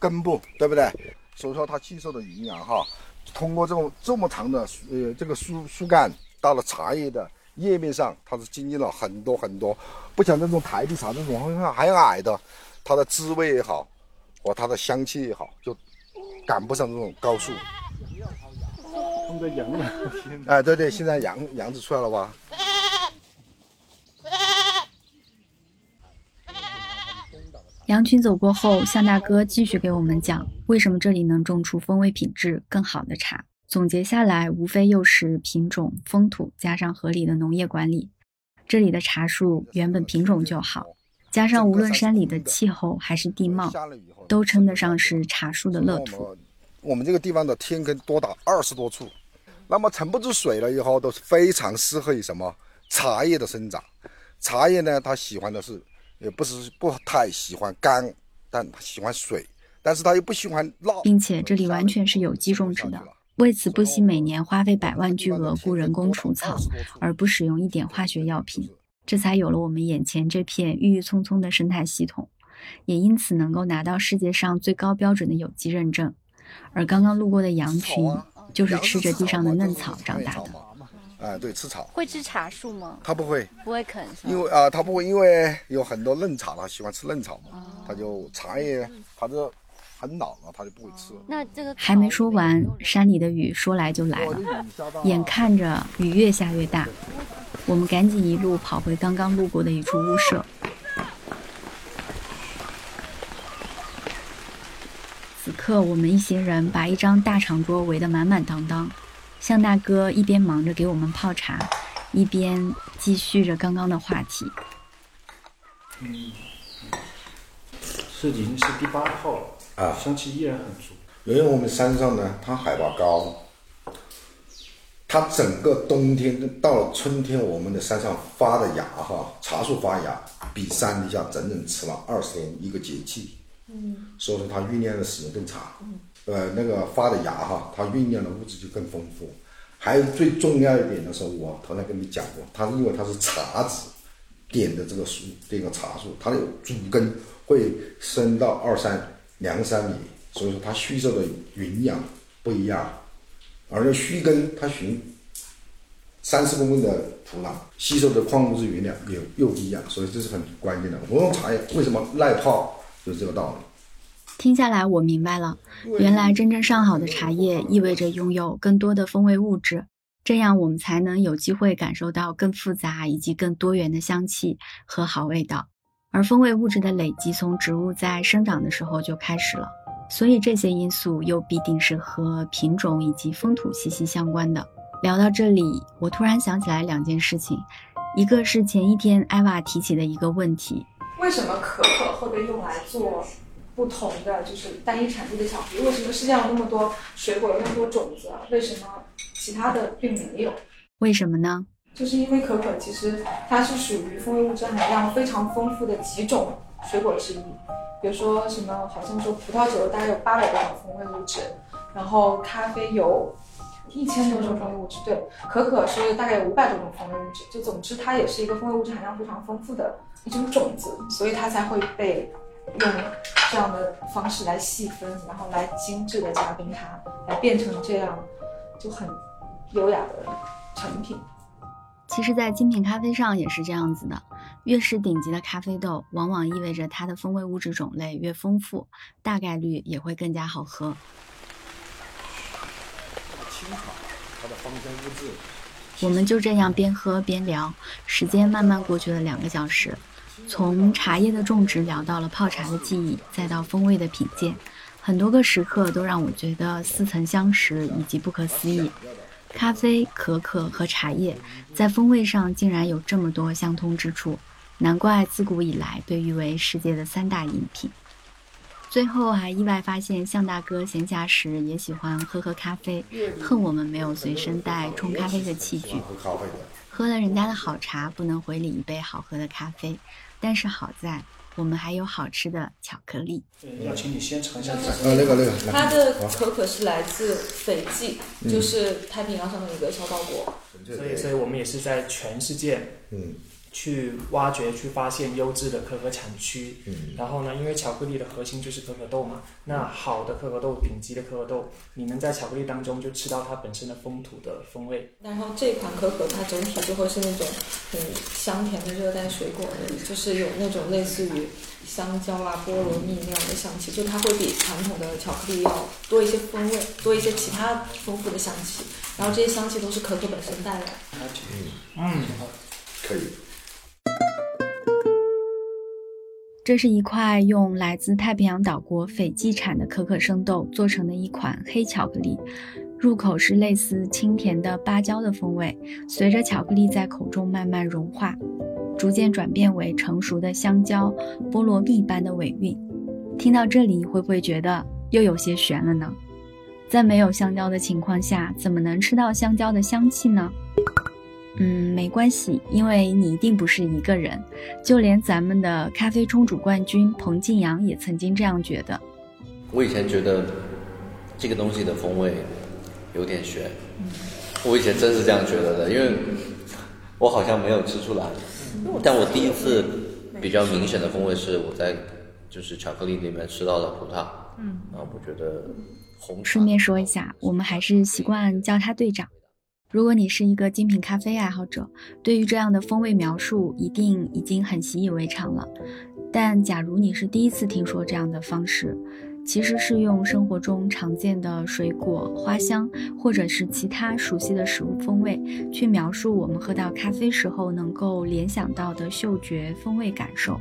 Speaker 14: 根部，对不对？所以说它吸收的营养哈，通过这种这么长的呃这个树树干到了茶叶的叶面上，它是经历了很多很多，不像那种台地茶这种还矮的，它的滋味也好，和它的香气也好，就赶不上这种高树。哎，对对，现在羊羊子出来了吧？
Speaker 1: 羊群走过后，向大哥继续给我们讲为什么这里能种出风味品质更好的茶。总结下来，无非又是品种、风土加上合理的农业管理。这里的茶树原本品种就好，加上无论山里的气候还是地貌，都称得上是茶树的乐土。
Speaker 14: 我们这个地方的天坑多达二十多处，那么沉不住水了以后，都是非常适合于什么茶叶的生长。茶叶呢，它喜欢的是。也不是不太喜欢干，但他喜欢水，但是他又不喜欢涝，
Speaker 1: 并且这里完全是有机种植的，为此不惜每年花费百万巨额雇人工除草，而不使用一点化学药品，这才有了我们眼前这片郁郁葱葱的生态系统，也因此能够拿到世界上最高标准的有机认证。而刚刚路过的羊群，就是吃着地上的嫩草长大的。
Speaker 14: 啊，对，吃草
Speaker 5: 会吃茶树吗？
Speaker 14: 它不会，
Speaker 5: 不会啃，
Speaker 14: 因为啊，它不会，因为有很多嫩草，它喜欢吃嫩草嘛，它就茶叶，它这很老了，它就不会吃。
Speaker 5: 那这个
Speaker 1: 还没说完，山里的雨说来就来了，眼看着雨越下越大，我们赶紧一路跑回刚刚路过的一处屋舍。此刻，我们一行人把一张大长桌围得满满当当。向大哥一边忙着给我们泡茶，一边继续着刚刚的话题。
Speaker 6: 嗯，是已经是第八泡了啊，香气依然很足。
Speaker 14: 因为我们山上呢，它海拔高，它整个冬天到了春天，我们的山上发的芽哈，茶树发芽比山底下整整迟了二十天一个节气。嗯，所以说它酝酿的时间更长。嗯，呃，那个发的芽哈，它酝酿的物质就更丰富。还有最重要一点的是，我头才跟你讲过，它因为它是茶籽点的这个树，这个茶树，它的主根会伸到二三两三米。所以说它吸收的营养不一样，而且须根它寻三四公分的土壤，吸收的矿物质原料也又不一样，所以这是很关键的。红种茶叶为什么耐泡，就是这个道理。
Speaker 1: 听下来我明白了，原来真正上好的茶叶意味着拥有更多的风味物质，这样我们才能有机会感受到更复杂以及更多元的香气和好味道。而风味物质的累积从植物在生长的时候就开始了。所以这些因素又必定是和品种以及风土息息相关的。聊到这里，我突然想起来两件事情，一个是前一天艾娃提起的一个问题：
Speaker 4: 为什么可可会被用来做不同的就是单一产地的巧克力？为什么世界上那么多水果有那么多种子，为什么其他的并没有？
Speaker 1: 为什么呢？
Speaker 4: 就是因为可可其实它是属于风味物质含量非常丰富的几种水果之一。比如说什么，好像说葡萄酒大概有八百多种风味物质，然后咖啡有一千多种风味物质，对，可可是大概有五百多种风味物质。就总之，它也是一个风味物质含量非常丰富的一种种子，所以它才会被用这样的方式来细分，然后来精致的加冰它，来变成这样就很优雅的成品。
Speaker 1: 其实，在精品咖啡上也是这样子的。越是顶级的咖啡豆，往往意味着它的风味物质种类越丰富，大概率也会更加好喝。
Speaker 14: 清爽，它的芳香物质。
Speaker 1: 我们就这样边喝边聊，时间慢慢过去了两个小时，从茶叶的种植聊到了泡茶的记忆，再到风味的品鉴，很多个时刻都让我觉得似曾相识以及不可思议。咖啡、可可和茶叶在风味上竟然有这么多相通之处。难怪自古以来被誉为世界的三大饮品。最后还意外发现，向大哥闲暇时也喜欢喝喝咖啡，恨我们没有随身带冲咖啡的器具。喝了人家的好茶，不能回礼一杯好喝的咖啡。但是好在我们还有好吃的巧克力。
Speaker 6: 要请你先尝一下。呃，
Speaker 14: 那个那个。
Speaker 4: 它的可可是来自斐济，就是太平洋上的一个小岛国。
Speaker 8: 所以，所以我们也是在全世界。嗯。去挖掘、去发现优质的可可产区，嗯，然后呢，因为巧克力的核心就是可可豆嘛，那好的可可豆、顶级的可可豆，你能在巧克力当中就吃到它本身的风土的风味。
Speaker 4: 然后这款可可它整体就会是那种很香甜的热带水果的，就是有那种类似于香蕉啊、菠萝蜜那样的香气，就它会比传统的巧克力要多一些风味，多一些其他丰富的香气。然后这些香气都是可可本身带来。
Speaker 14: 嗯嗯，可以。
Speaker 1: 这是一块用来自太平洋岛国斐济产的可可生豆做成的一款黑巧克力，入口是类似清甜的芭蕉的风味，随着巧克力在口中慢慢融化，逐渐转变为成熟的香蕉、菠萝蜜般的尾韵。听到这里，会不会觉得又有些悬了呢？在没有香蕉的情况下，怎么能吃到香蕉的香气呢？嗯，没关系，因为你一定不是一个人，就连咱们的咖啡冲煮冠军彭静阳也曾经这样觉得。
Speaker 9: 我以前觉得这个东西的风味有点悬，我以前真是这样觉得的，因为我好像没有吃出来。但我第一次比较明显的风味是我在就是巧克力里面吃到了葡萄，嗯，然后我觉得红。
Speaker 1: 顺便说一下，我们还是习惯叫他队长。如果你是一个精品咖啡爱好者，对于这样的风味描述一定已经很习以为常了。但假如你是第一次听说这样的方式，其实是用生活中常见的水果、花香，或者是其他熟悉的食物风味，去描述我们喝到咖啡时候能够联想到的嗅觉风味感受。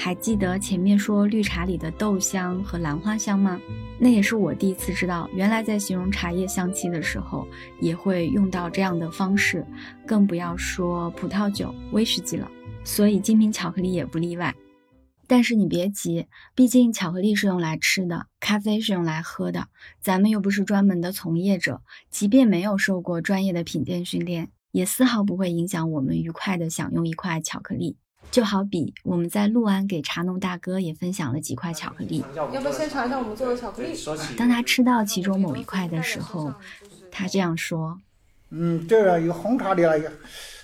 Speaker 1: 还记得前面说绿茶里的豆香和兰花香吗？那也是我第一次知道，原来在形容茶叶香气的时候也会用到这样的方式，更不要说葡萄酒、威士忌了。所以精品巧克力也不例外。但是你别急，毕竟巧克力是用来吃的，咖啡是用来喝的。咱们又不是专门的从业者，即便没有受过专业的品鉴训练，也丝毫不会影响我们愉快的享用一块巧克力。就好比我们在六安给茶农大哥也分享了几块巧克力，
Speaker 4: 要不要先尝一下我们做的巧克力？
Speaker 1: 当他吃到其中某一块的时候，他这样说：“
Speaker 11: 嗯，这个有红茶的也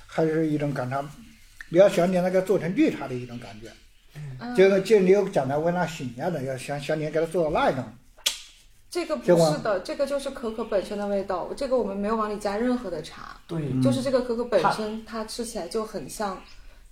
Speaker 11: 还是一种感觉，比较像你那个做成绿茶的一种感觉。”这个就你有讲的闻那新鲜的，要像像你给它做到那一种。
Speaker 4: 这个不是的，这个就是可可本身的味道。这个我们没有往里加任何的茶，
Speaker 8: 对，
Speaker 4: 就是这个可可本身，它吃起来就很像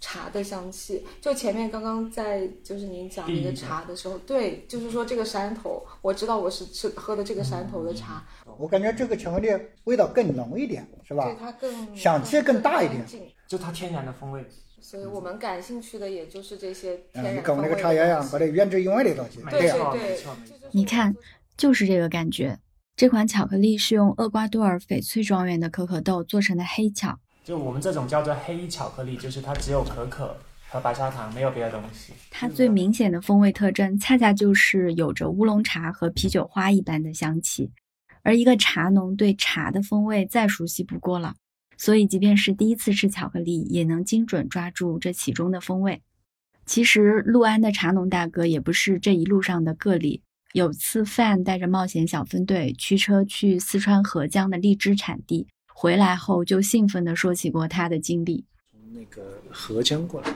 Speaker 4: 茶的香气。就前面刚刚在就是您讲那个茶的时候，对，就是说这个山头，我知道我是吃喝的这个山头的茶。
Speaker 11: 我感觉这个巧克力味道更浓一点，是吧？
Speaker 4: 对，它更
Speaker 11: 香气更大一点，
Speaker 8: 就它天然的风味。
Speaker 4: 所以我们感兴趣的也就是这些天然
Speaker 11: 跟我那个茶叶一样，把这原汁原味的东西。
Speaker 4: 对对对，
Speaker 1: 你看，就是这个感觉。这款巧克力是用厄瓜多尔翡翠庄园的可可豆做成的黑巧，
Speaker 8: 就我们这种叫做黑巧克力，就是它只有可可和白砂糖，没有别的东西。
Speaker 1: 它最明显的风味特征，恰恰就是有着乌龙茶和啤酒花一般的香气。而一个茶农对茶的风味再熟悉不过了。所以，即便是第一次吃巧克力，也能精准抓住这其中的风味。其实，陆安的茶农大哥也不是这一路上的个例。有次范带着冒险小分队驱车去四川合江的荔枝产地，回来后就兴奋地说起过他的经历。
Speaker 6: 从那个合江过来，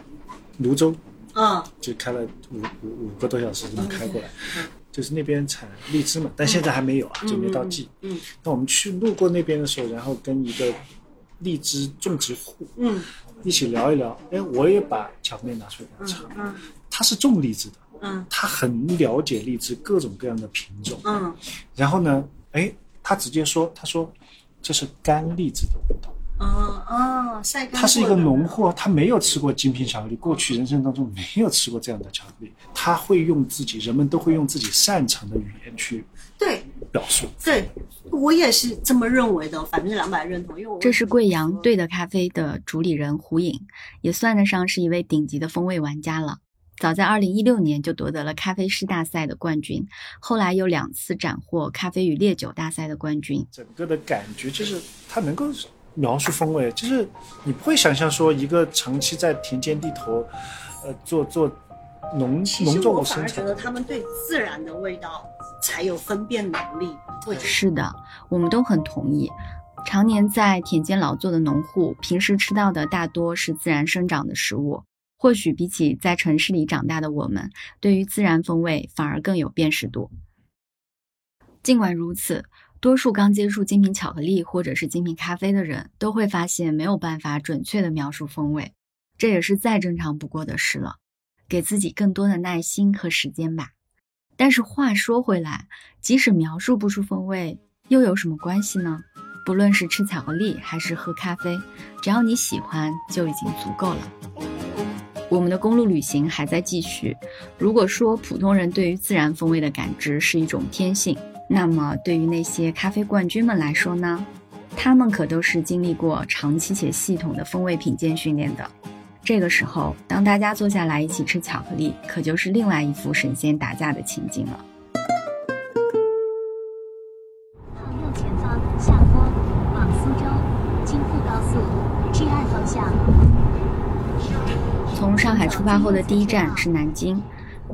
Speaker 6: 泸州，
Speaker 15: 嗯，
Speaker 6: 就开了五五五个多小时这么开过来，就是那边产荔枝嘛，但现在还没有啊，就没到季。
Speaker 15: 嗯，
Speaker 6: 那我们去路过那边的时候，然后跟一个。荔枝种植户，
Speaker 15: 嗯，
Speaker 6: 一起聊一聊。哎，我也把巧克力拿出来给他尝。
Speaker 15: 嗯，
Speaker 6: 他是种荔枝的，
Speaker 15: 嗯，
Speaker 6: 他很了解荔枝各种各样的品种，
Speaker 15: 嗯。
Speaker 6: 然后呢，哎，他直接说，他说这是干荔枝的味道。
Speaker 15: 哦哦，晒干。
Speaker 6: 他是一个农户，他没有吃过精品巧克力，过去人生当中没有吃过这样的巧克力。他会用自己，人们都会用自己擅长的语言去
Speaker 15: 对
Speaker 6: 表述。
Speaker 15: 对。我也是这么认为的，百分之两百认同。因为我
Speaker 1: 这是贵阳对的咖啡的主理人胡颖，也算得上是一位顶级的风味玩家了。早在二零一六年就夺得了咖啡师大赛的冠军，后来又两次斩获咖啡与烈酒大赛的冠军。
Speaker 6: 整个的感觉就是它能够描述风味，就是你不会想象说一个长期在田间地头，呃，做做农农作物生产。
Speaker 15: 觉得他们对自然的味道。才有分辨能力。
Speaker 1: 对是的，我们都很同意。常年在田间劳作的农户，平时吃到的大多是自然生长的食物。或许比起在城市里长大的我们，对于自然风味反而更有辨识度。尽管如此，多数刚接触精品巧克力或者是精品咖啡的人，都会发现没有办法准确的描述风味。这也是再正常不过的事了。给自己更多的耐心和时间吧。但是话说回来，即使描述不出风味，又有什么关系呢？不论是吃巧克力还是喝咖啡，只要你喜欢就已经足够了。我们的公路旅行还在继续。如果说普通人对于自然风味的感知是一种天性，那么对于那些咖啡冠军们来说呢？他们可都是经历过长期且系统的风味品鉴训练的。这个时候，当大家坐下来一起吃巧克力，可就是另外一幅神仙打架的情景了。从上海出发后的第一站是南京。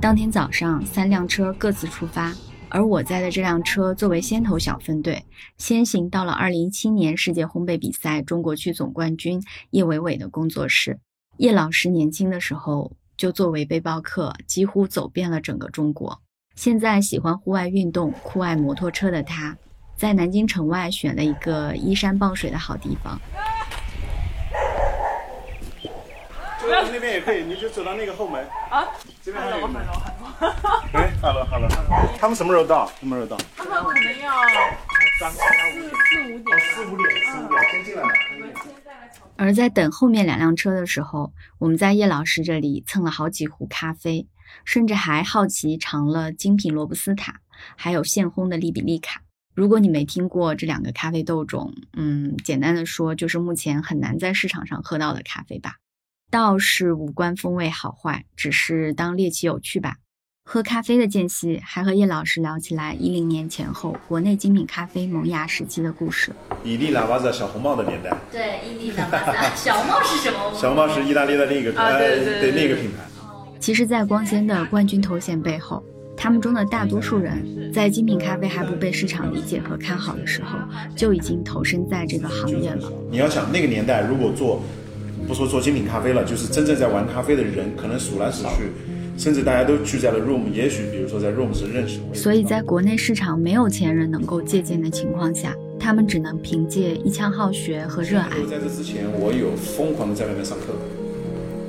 Speaker 1: 当天早上，三辆车各自出发，而我在的这辆车作为先头小分队，先行到了2017年世界烘焙比赛中国区总冠军叶伟伟的工作室。叶老师年轻的时候就作为背包客，几乎走遍了整个中国。现在喜欢户外运动、酷爱摩托车的他，在南京城外选了一个依山傍水的好地方。
Speaker 16: 走到那边也可以，你就走到那个后门
Speaker 17: 啊。
Speaker 16: 这边还有。
Speaker 17: 哎
Speaker 16: ，hello，hello。他们什么时候到？什么时候到？
Speaker 17: 他们可能要四四五点。
Speaker 16: 四五点，四五点，先进来。
Speaker 1: 而在等后面两辆车的时候，我们在叶老师这里蹭了好几壶咖啡，甚至还好奇尝了精品罗布斯塔，还有现烘的利比利卡。如果你没听过这两个咖啡豆种，嗯，简单的说就是目前很难在市场上喝到的咖啡吧。倒是无关风味好坏，只是当猎奇有趣吧。喝咖啡的间隙，还和叶老师聊起来一零年前后国内精品咖啡萌芽时期的故事。
Speaker 7: 伊利喇叭子小红帽的年代。
Speaker 5: 对，伊利喇叭子。小红帽是什么？
Speaker 7: 小红帽是意大利的另一个
Speaker 5: 啊，对
Speaker 7: 对
Speaker 5: 对，
Speaker 7: 那个品牌。
Speaker 1: 其实，在光鲜的冠军头衔背后，他们中的大多数人在精品咖啡还不被市场理解和看好的时候，就已经投身在这个行业了。
Speaker 7: 你要想那个年代，如果做，不说做精品咖啡了，就是真正在玩咖啡的人，可能数来数去。甚至大家都聚在了 Room，也许比如说在 Room 是认识。
Speaker 1: 所以，在国内市场没有前人能够借鉴的情况下，他们只能凭借一腔好学和热爱。
Speaker 7: 在这之前，我有疯狂的在外面上课，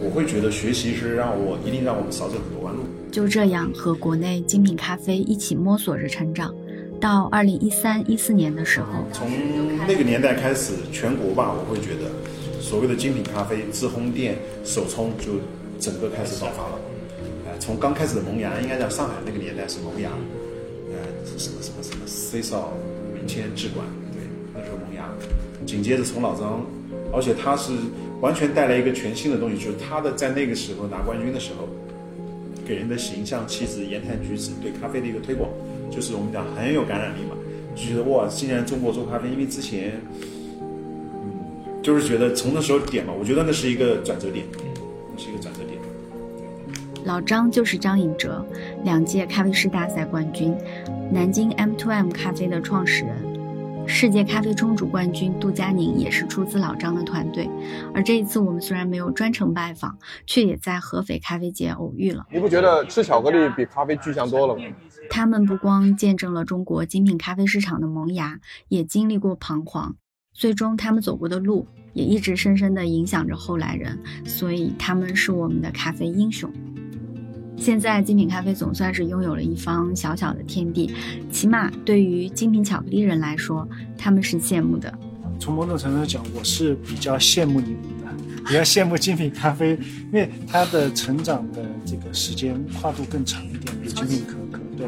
Speaker 7: 我会觉得学习是让我一定让我们少走很多弯路。
Speaker 1: 就这样和国内精品咖啡一起摸索着成长，到二零一三一四年的时候，
Speaker 7: 从那个年代开始，全国吧，我会觉得所谓的精品咖啡自烘店、手冲就整个开始爆发了。呃从刚开始的萌芽，应该讲上海那个年代是萌芽，呃，什么什么什么 C 少、明谦、智管，对，那时候萌芽。紧接着从老张，而且他是完全带来一个全新的东西，就是他的在那个时候拿冠军的时候，给人的形象、气质、言谈举止，对咖啡的一个推广，就是我们讲很有感染力嘛，就觉得哇，竟然中国做咖啡，因为之前，就是觉得从那时候点嘛，我觉得那是一个转折点，那是一个转折点。
Speaker 1: 老张就是张颖哲，两届咖啡师大赛冠军，南京 M to M 咖啡的创始人，世界咖啡冲煮冠军杜佳宁也是出自老张的团队。而这一次我们虽然没有专程拜访，却也在合肥咖啡节偶遇了。
Speaker 18: 你不觉得吃巧克力比咖啡具象多了吗？
Speaker 1: 他们不光见证了中国精品咖啡市场的萌芽，也经历过彷徨，最终他们走过的路也一直深深地影响着后来人，所以他们是我们的咖啡英雄。现在精品咖啡总算是拥有了一方小小的天地，起码对于精品巧克力人来说，他们是羡慕的。
Speaker 6: 从某种程度讲，我是比较羡慕你们的，比较羡慕精品咖啡，因为它的成长的这个时间跨度更长一点，比精品可可。对，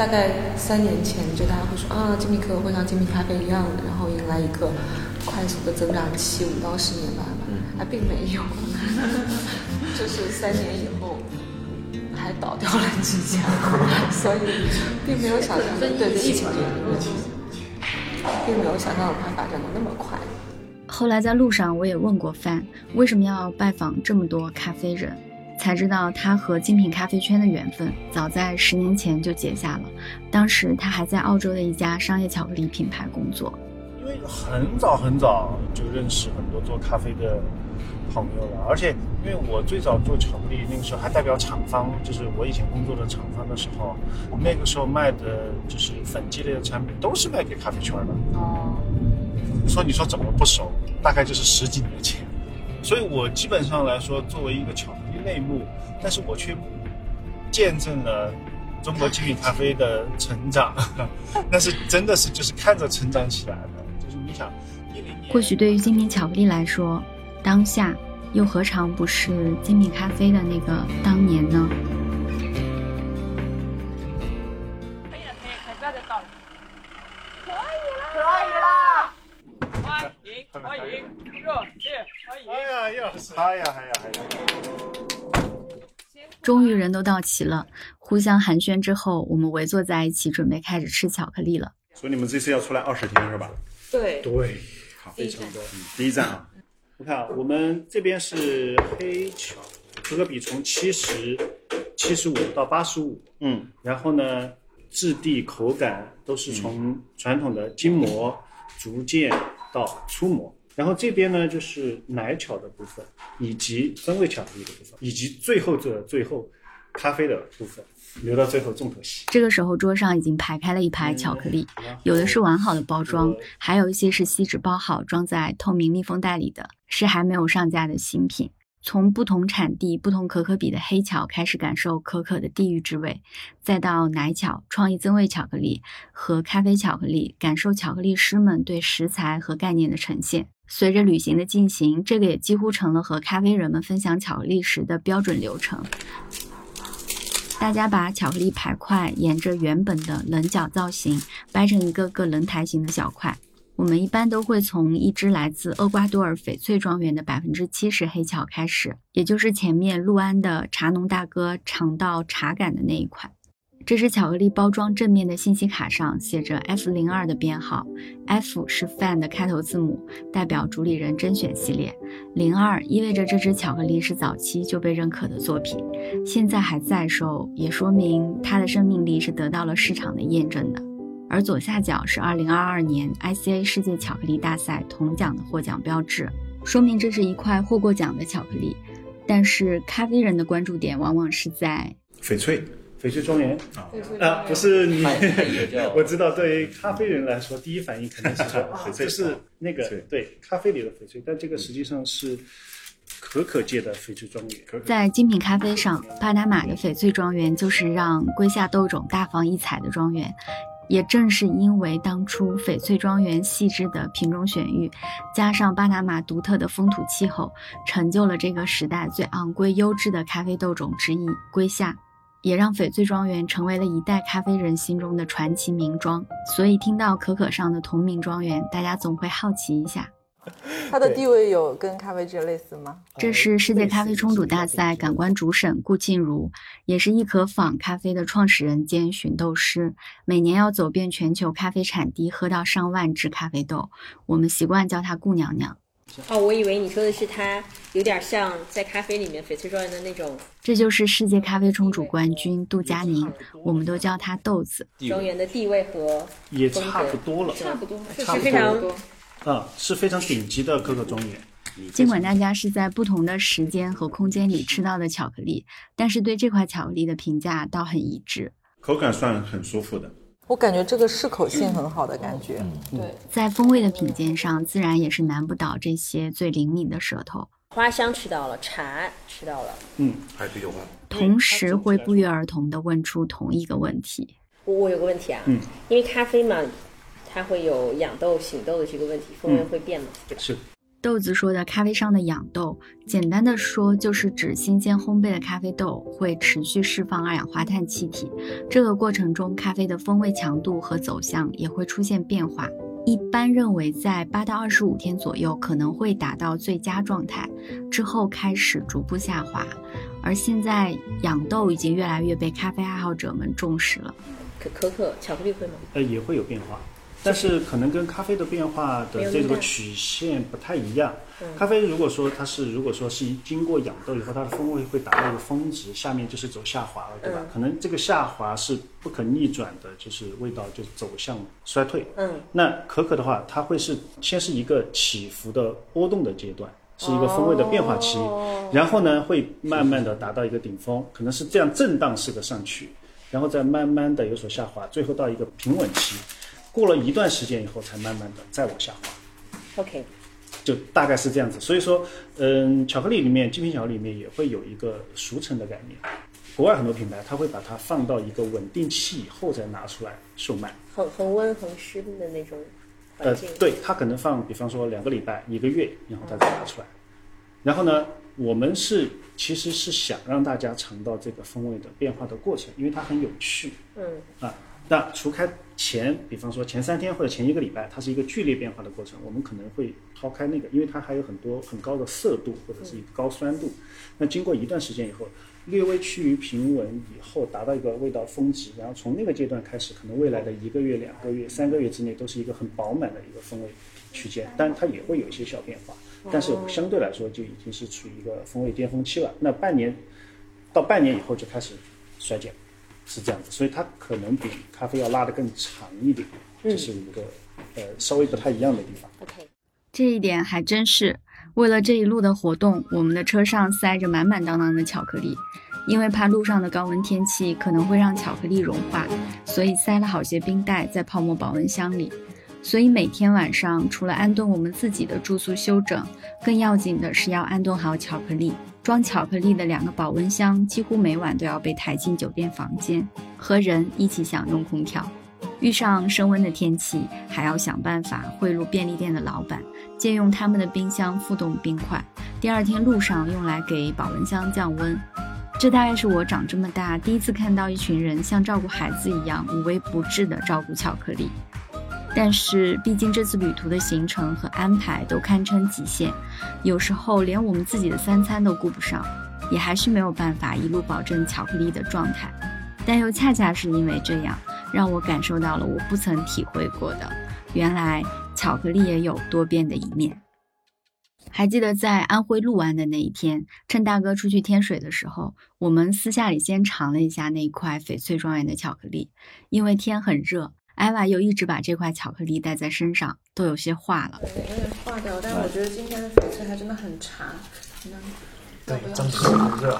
Speaker 4: 大概三年前就大家会说啊，精品可可会像精品咖啡一样，然后迎来一个快速的增长期，五到十年吧，还并没有，就是三年以后。还倒掉了几家，所以并没有想象对对疫情并没有想象它发展的那么快。
Speaker 1: 后来在路上我也问过范，为什么要拜访这么多咖啡人，才知道他和精品咖啡圈的缘分早在十年前就结下了。当时他还在澳洲的一家商业巧克力品牌工作，
Speaker 6: 因为很早很早就认识很多做咖啡的。朋友了，而且因为我最早做巧克力，那个时候还代表厂方，就是我以前工作的厂方的时候，那个时候卖的就是粉剂类的产品，都是卖给咖啡圈的。哦。说你说怎么不熟？大概就是十几年前，所以我基本上来说，作为一个巧克力内幕，但是我却见证了中国精品咖啡的成长，那是真的是就是看着成长起来的。就是你想，一零年，
Speaker 1: 或许对于精品巧克力来说。当下又何尝不是精品咖啡的那个当年呢？
Speaker 17: 可以了，可以，可以，不要再倒了。可以了，可以了。欢迎，欢迎，热烈欢迎！哎呀，
Speaker 6: 又是，哎呀，哎呀，哎呀！
Speaker 1: 终于人都到齐了，互相寒暄之后，我们围坐在一起，准备开始吃巧克力了。
Speaker 7: 所以你们这次要出来二十天是吧？
Speaker 4: 对
Speaker 6: 对，
Speaker 7: 好，非常多。
Speaker 6: 嗯，
Speaker 7: 第一站啊。
Speaker 6: 我看啊，我们这边是黑巧，可可比从七十、七十五到八十五，
Speaker 7: 嗯，
Speaker 6: 然后呢，质地、口感都是从传统的精磨逐渐到粗磨，然后这边呢就是奶巧的部分，以及风味巧克力的部分，以及最后这最后咖啡的部分。留到最后重头戏。
Speaker 1: 这个时候，桌上已经排开了一排巧克力，有的是完好的包装，还有一些是锡纸包好装在透明密封袋里的，是还没有上架的新品。从不同产地、不同可可比的黑巧开始感受可可的地域之味，再到奶巧、创意增味巧克力和咖啡巧克力，感受巧克力师们对食材和概念的呈现。随着旅行的进行，这个也几乎成了和咖啡人们分享巧克力时的标准流程。大家把巧克力排块沿着原本的棱角造型掰成一个个棱台形的小块。我们一般都会从一只来自厄瓜多尔翡翠庄园的百分之七十黑巧开始，也就是前面陆安的茶农大哥尝到茶感的那一款。这支巧克力包装正面的信息卡上写着 F 零二的编号，F 是 Fan 的开头字母，代表主理人甄选系列；零二意味着这支巧克力是早期就被认可的作品，现在还在售，也说明它的生命力是得到了市场的验证的。而左下角是2022年 ICA 世界巧克力大赛铜奖的获奖标志，说明这是一块获过奖的巧克力。但是咖啡人的关注点往往是在
Speaker 7: 翡翠，
Speaker 6: 翡翠庄园。啊，啊，不是你，我知道，对于咖啡人来说，第一反应肯定是说 翡翠是那个对咖啡里的翡翠，但这个实际上是可可界的翡翠庄园。
Speaker 1: 在精品咖啡上，巴拿马的翡翠庄园就是让瑰夏豆种大放异彩的庄园。也正是因为当初翡翠庄园细致的品种选育，加上巴拿马独特的风土气候，成就了这个时代最昂贵优质的咖啡豆种之一——瑰夏，也让翡翠庄园成为了一代咖啡人心中的传奇名庄。所以，听到可可上的同名庄园，大家总会好奇一下。
Speaker 4: 它的地位有跟咖啡界类似吗？
Speaker 1: 这是世界咖啡冲煮大赛感官主审顾静茹，也是一可坊咖啡的创始人兼寻豆师，每年要走遍全球咖啡产地，喝到上万支咖啡豆。我们习惯叫她顾娘娘。
Speaker 10: 哦，我以为你说的是它，有点像在咖啡里面翡翠庄园的那种。
Speaker 1: 这就是世界咖啡冲煮冠军杜佳宁，我们都叫她豆子。
Speaker 10: 庄园的地位和
Speaker 6: 也差不多了，
Speaker 10: 差不多，
Speaker 6: 是
Speaker 10: 非常。
Speaker 6: 啊，是非常顶级的可可庄园。
Speaker 1: 尽管大家是在不同的时间和空间里吃到的巧克力，但是对这块巧克力的评价倒很一致。
Speaker 7: 口感算很舒服的，
Speaker 4: 我感觉这个适口性很好的感觉。对，
Speaker 1: 在风味的品鉴上，自然也是难不倒这些最灵敏的舌头。
Speaker 10: 花香吃到了，茶吃到了，
Speaker 7: 嗯，还啤酒花。
Speaker 1: 同时会不约而同地问出同一个问题。
Speaker 10: 我我有个问题啊，
Speaker 6: 嗯，
Speaker 10: 因为咖啡嘛。它会有养豆、醒豆的这个问题，风味会变吗？
Speaker 6: 是。
Speaker 1: 豆子说的咖啡上的养豆，简单的说就是指新鲜烘焙的咖啡豆会持续释放二氧化碳气体，这个过程中咖啡的风味强度和走向也会出现变化。一般认为在八到二十五天左右可能会达到最佳状态，之后开始逐步下滑。而现在养豆已经越来越被咖啡爱好者们重视了。
Speaker 10: 可可可巧克力会吗？
Speaker 6: 呃，也会有变化。但是可能跟咖啡的变化的这个曲线不太一样。咖啡如果说它是如果说是经过养豆以后，它的风味会达到一个峰值，下面就是走下滑了，对吧？可能这个下滑是不可逆转的，就是味道就走向衰退。
Speaker 10: 嗯。
Speaker 6: 那可可的话，它会是先是一个起伏的波动的阶段，是一个风味的变化期，然后呢会慢慢的达到一个顶峰，可能是这样震荡式的上去，然后再慢慢的有所下滑，最后到一个平稳期。过了一段时间以后，才慢慢的再往下滑。
Speaker 10: OK，
Speaker 6: 就大概是这样子。所以说，嗯，巧克力里面，精品巧克力里面也会有一个熟成的概念。国外很多品牌，它会把它放到一个稳定期以后再拿出来售卖。
Speaker 10: 恒恒温恒湿的那种
Speaker 6: 呃，对，它可能放，比方说两个礼拜、一个月，然后它再拿出来。然后呢，我们是其实是想让大家尝到这个风味的变化的过程，因为它很有趣。
Speaker 10: 嗯。
Speaker 6: 啊。那除开前，比方说前三天或者前一个礼拜，它是一个剧烈变化的过程，我们可能会抛开那个，因为它还有很多很高的涩度或者是一个高酸度。那经过一段时间以后，略微趋于平稳以后，达到一个味道峰值，然后从那个阶段开始，可能未来的一个月、两个月、三个月之内都是一个很饱满的一个风味区间，但它也会有一些小变化，但是相对来说就已经是处于一个风味巅峰期了。那半年到半年以后就开始衰减。是这样子，所以它可能比咖啡要拉得更长一点，这是一个呃稍微不太一样的地方。
Speaker 10: OK，
Speaker 1: 这一点还真是。为了这一路的活动，我们的车上塞着满满当当的巧克力，因为怕路上的高温天气可能会让巧克力融化，所以塞了好些冰袋在泡沫保温箱里。所以每天晚上，除了安顿我们自己的住宿休整，更要紧的是要安顿好巧克力。装巧克力的两个保温箱几乎每晚都要被抬进酒店房间，和人一起享用空调。遇上升温的天气，还要想办法贿赂便利店的老板，借用他们的冰箱复冻冰块，第二天路上用来给保温箱降温。这大概是我长这么大第一次看到一群人像照顾孩子一样无微不至地照顾巧克力。但是，毕竟这次旅途的行程和安排都堪称极限，有时候连我们自己的三餐都顾不上，也还是没有办法一路保证巧克力的状态。但又恰恰是因为这样。让我感受到了我不曾体会过的，原来巧克力也有多变的一面。还记得在安徽六安的那一天，趁大哥出去添水的时候，我们私下里先尝了一下那一块翡翠庄园的巧克力。因为天很热，艾娃又一直把这块巧克力带在身上，都有些化了。
Speaker 4: 有点化掉，但我觉得今天的翡翠还真的很茶。
Speaker 8: 对，真的很热。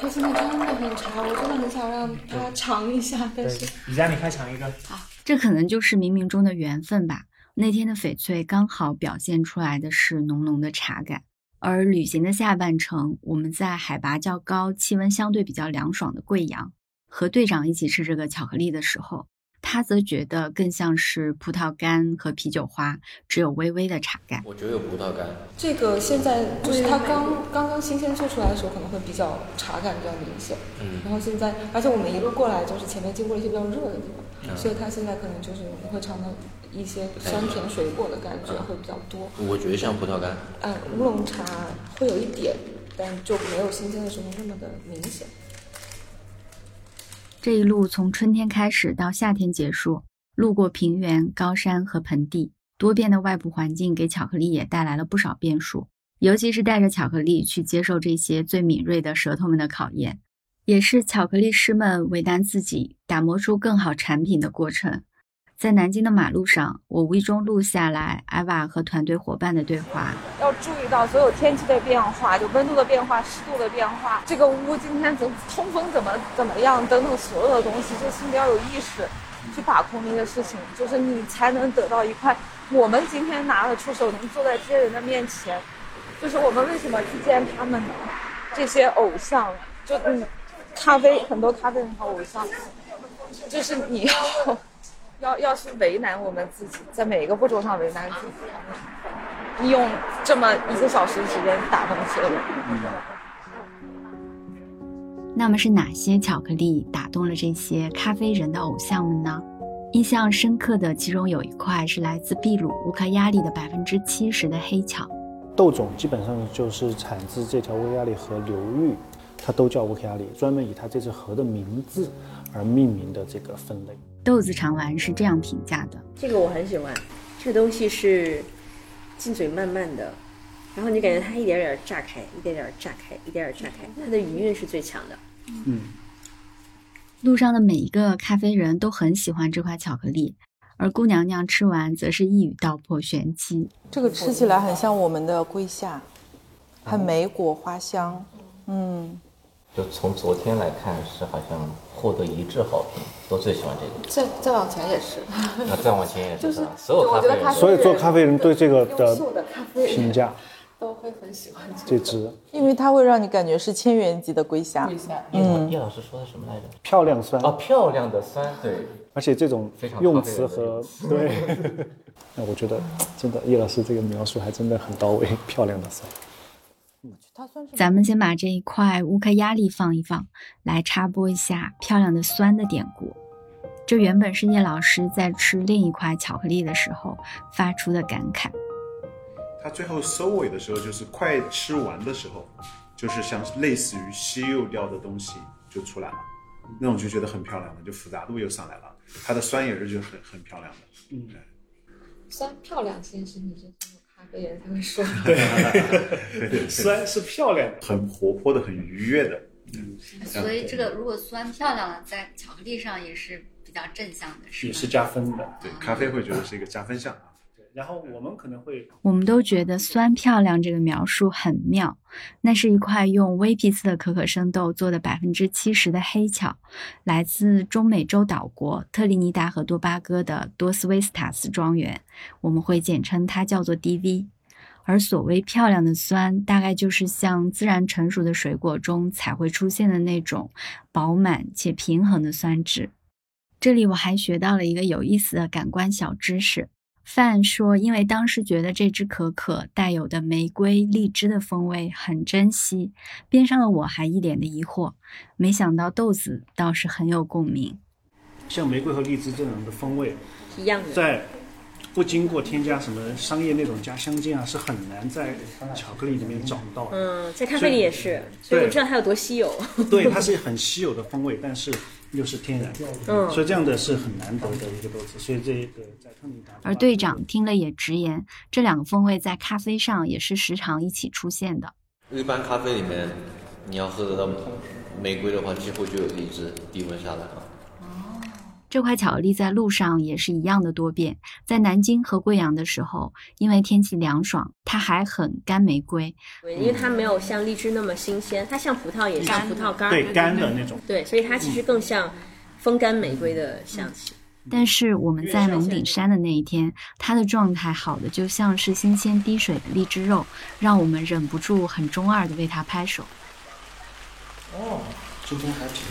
Speaker 4: 它现在真的很茶，我真的很想让它尝一下，但是
Speaker 8: 你家你快尝一个。
Speaker 1: 好，这可能就是冥冥中的缘分吧。那天的翡翠刚好表现出来的是浓浓的茶感，而旅行的下半程，我们在海拔较高、气温相对比较凉爽的贵阳，和队长一起吃这个巧克力的时候。他则觉得更像是葡萄干和啤酒花，只有微微的茶感。
Speaker 9: 我觉得有葡萄干。
Speaker 4: 这个现在就是它刚刚刚新鲜做出来的时候，可能会比较茶感比较明显。嗯。然后现在，而且我们一路过来就是前面经过了一些比较热的地方，所以它现在可能就是会尝到一些酸甜水果的感觉会比较多。
Speaker 9: 我觉得像葡萄干。
Speaker 4: 嗯，乌龙茶会有一点，但就没有新鲜的时候那么的明显。
Speaker 1: 这一路从春天开始到夏天结束，路过平原、高山和盆地，多变的外部环境给巧克力也带来了不少变数。尤其是带着巧克力去接受这些最敏锐的舌头们的考验，也是巧克力师们为难自己、打磨出更好产品的过程。在南京的马路上，我无意中录下来艾娃和团队伙伴的对话。
Speaker 5: 要注意到所有天气的变化，就温度的变化、湿度的变化。这个屋今天怎通风怎么怎么样等等所有的东西，就心里要有意识去把控这些事情，就是你才能得到一块。我们今天拿得出手，能坐在这些人的面前，就是我们为什么去见他们呢？这些偶像，就嗯，咖啡很多咖啡人和偶像，就是你要。要要是为难我们自己，在每一个步骤上为难自己，你用这么一个小时时间打动所有人。
Speaker 1: 那么是哪些巧克力打动了这些咖啡人的偶像们呢？印象深刻的其中有一块是来自秘鲁乌克亚里的百分之七十的黑巧。
Speaker 6: 豆种基本上就是产自这条乌克亚里河流域，它都叫乌克亚里，专门以它这只河的名字而命名的这个分类。
Speaker 1: 豆子尝完是这样评价的：
Speaker 10: 这个我很喜欢，这个东西是进嘴慢慢的，然后你感觉它一点点炸开，一点点炸开，一点点炸开，它的余韵是最强的。
Speaker 6: 嗯，
Speaker 1: 路上的每一个咖啡人都很喜欢这块巧克力，而姑娘娘吃完则是一语道破玄机。
Speaker 19: 这个吃起来很像我们的龟夏，很莓果花香，嗯。
Speaker 20: 就从昨天来看，是好像获得一致好评，都最喜欢这个。
Speaker 4: 再再往前也是。
Speaker 20: 那再往前也
Speaker 4: 是。就是
Speaker 20: 所有咖啡
Speaker 6: 人，所有做咖啡人对这个的评价
Speaker 4: 都会很喜欢
Speaker 6: 这支，
Speaker 19: 因为它会让你感觉是千元级的龟虾。
Speaker 20: 嗯，叶老师说的什么来着？
Speaker 6: 漂亮酸
Speaker 20: 哦，漂亮的酸，对。
Speaker 6: 而且这种用词和对，那我觉得真的叶老师这个描述还真的很到位，漂亮的酸。
Speaker 1: 咱们先把这一块乌克压力放一放，来插播一下漂亮的酸的典故。这原本是叶老师在吃另一块巧克力的时候发出的感慨。
Speaker 7: 他最后收尾的时候，就是快吃完的时候，就是像类似于西柚调的东西就出来了，那种就觉得很漂亮的，就复杂度又上来了。它的酸也是就很很漂亮的。
Speaker 4: 嗯，酸漂亮这件事情是。对人才会说，
Speaker 6: 对，酸是漂亮的，
Speaker 7: 很活泼的，很愉悦的。
Speaker 1: 嗯，所以这个如果酸漂亮了，在巧克力上也是比较正向的，是
Speaker 6: 也是加分的。
Speaker 7: 对，咖啡会觉得是一个加分项啊。
Speaker 6: 对，然后我们可能会，
Speaker 1: 我们都觉得酸漂亮这个描述很妙。那是一块用威皮斯的可可生豆做的百分之七十的黑巧，来自中美洲岛国特立尼达和多巴哥的多斯威斯塔斯庄园，我们会简称它叫做 DV。而所谓漂亮的酸，大概就是像自然成熟的水果中才会出现的那种饱满且平衡的酸质。这里我还学到了一个有意思的感官小知识。范说，因为当时觉得这支可可带有的玫瑰、荔枝的风味很珍惜，边上的我还一脸的疑惑，没想到豆子倒是很有共鸣。
Speaker 6: 像玫瑰和荔枝这种的风味，
Speaker 10: 一样的，
Speaker 6: 在不经过添加什么商业那种加香精啊，是很难在巧克力里面找到的。
Speaker 10: 嗯，在咖啡里也是，所以我知道它有多稀有。
Speaker 6: 对，它是很稀有的风味，但是又是天然，
Speaker 10: 嗯，
Speaker 6: 所以这样的是很难得的一个豆子。所以这个在
Speaker 1: 而队长听了也直言，这两个风味在咖啡上也是时常一起出现的。
Speaker 9: 一般咖啡里面，你要喝得到玫瑰的话，几乎就有一支低温下来了。
Speaker 1: 这块巧克力在路上也是一样的多变。在南京和贵阳的时候，因为天气凉爽，它还很干玫瑰。
Speaker 10: 对，因为它没有像荔枝那么新鲜，它像葡萄也像葡萄干儿，
Speaker 6: 对干的那种。
Speaker 10: 对，所以它其实更像风干玫瑰的香气。
Speaker 1: 但是我们在蒙顶山的那一天，它的状态好的就像是新鲜滴水的荔枝肉，让我们忍不住很中二的为它拍手。
Speaker 6: 哦，初中还挺。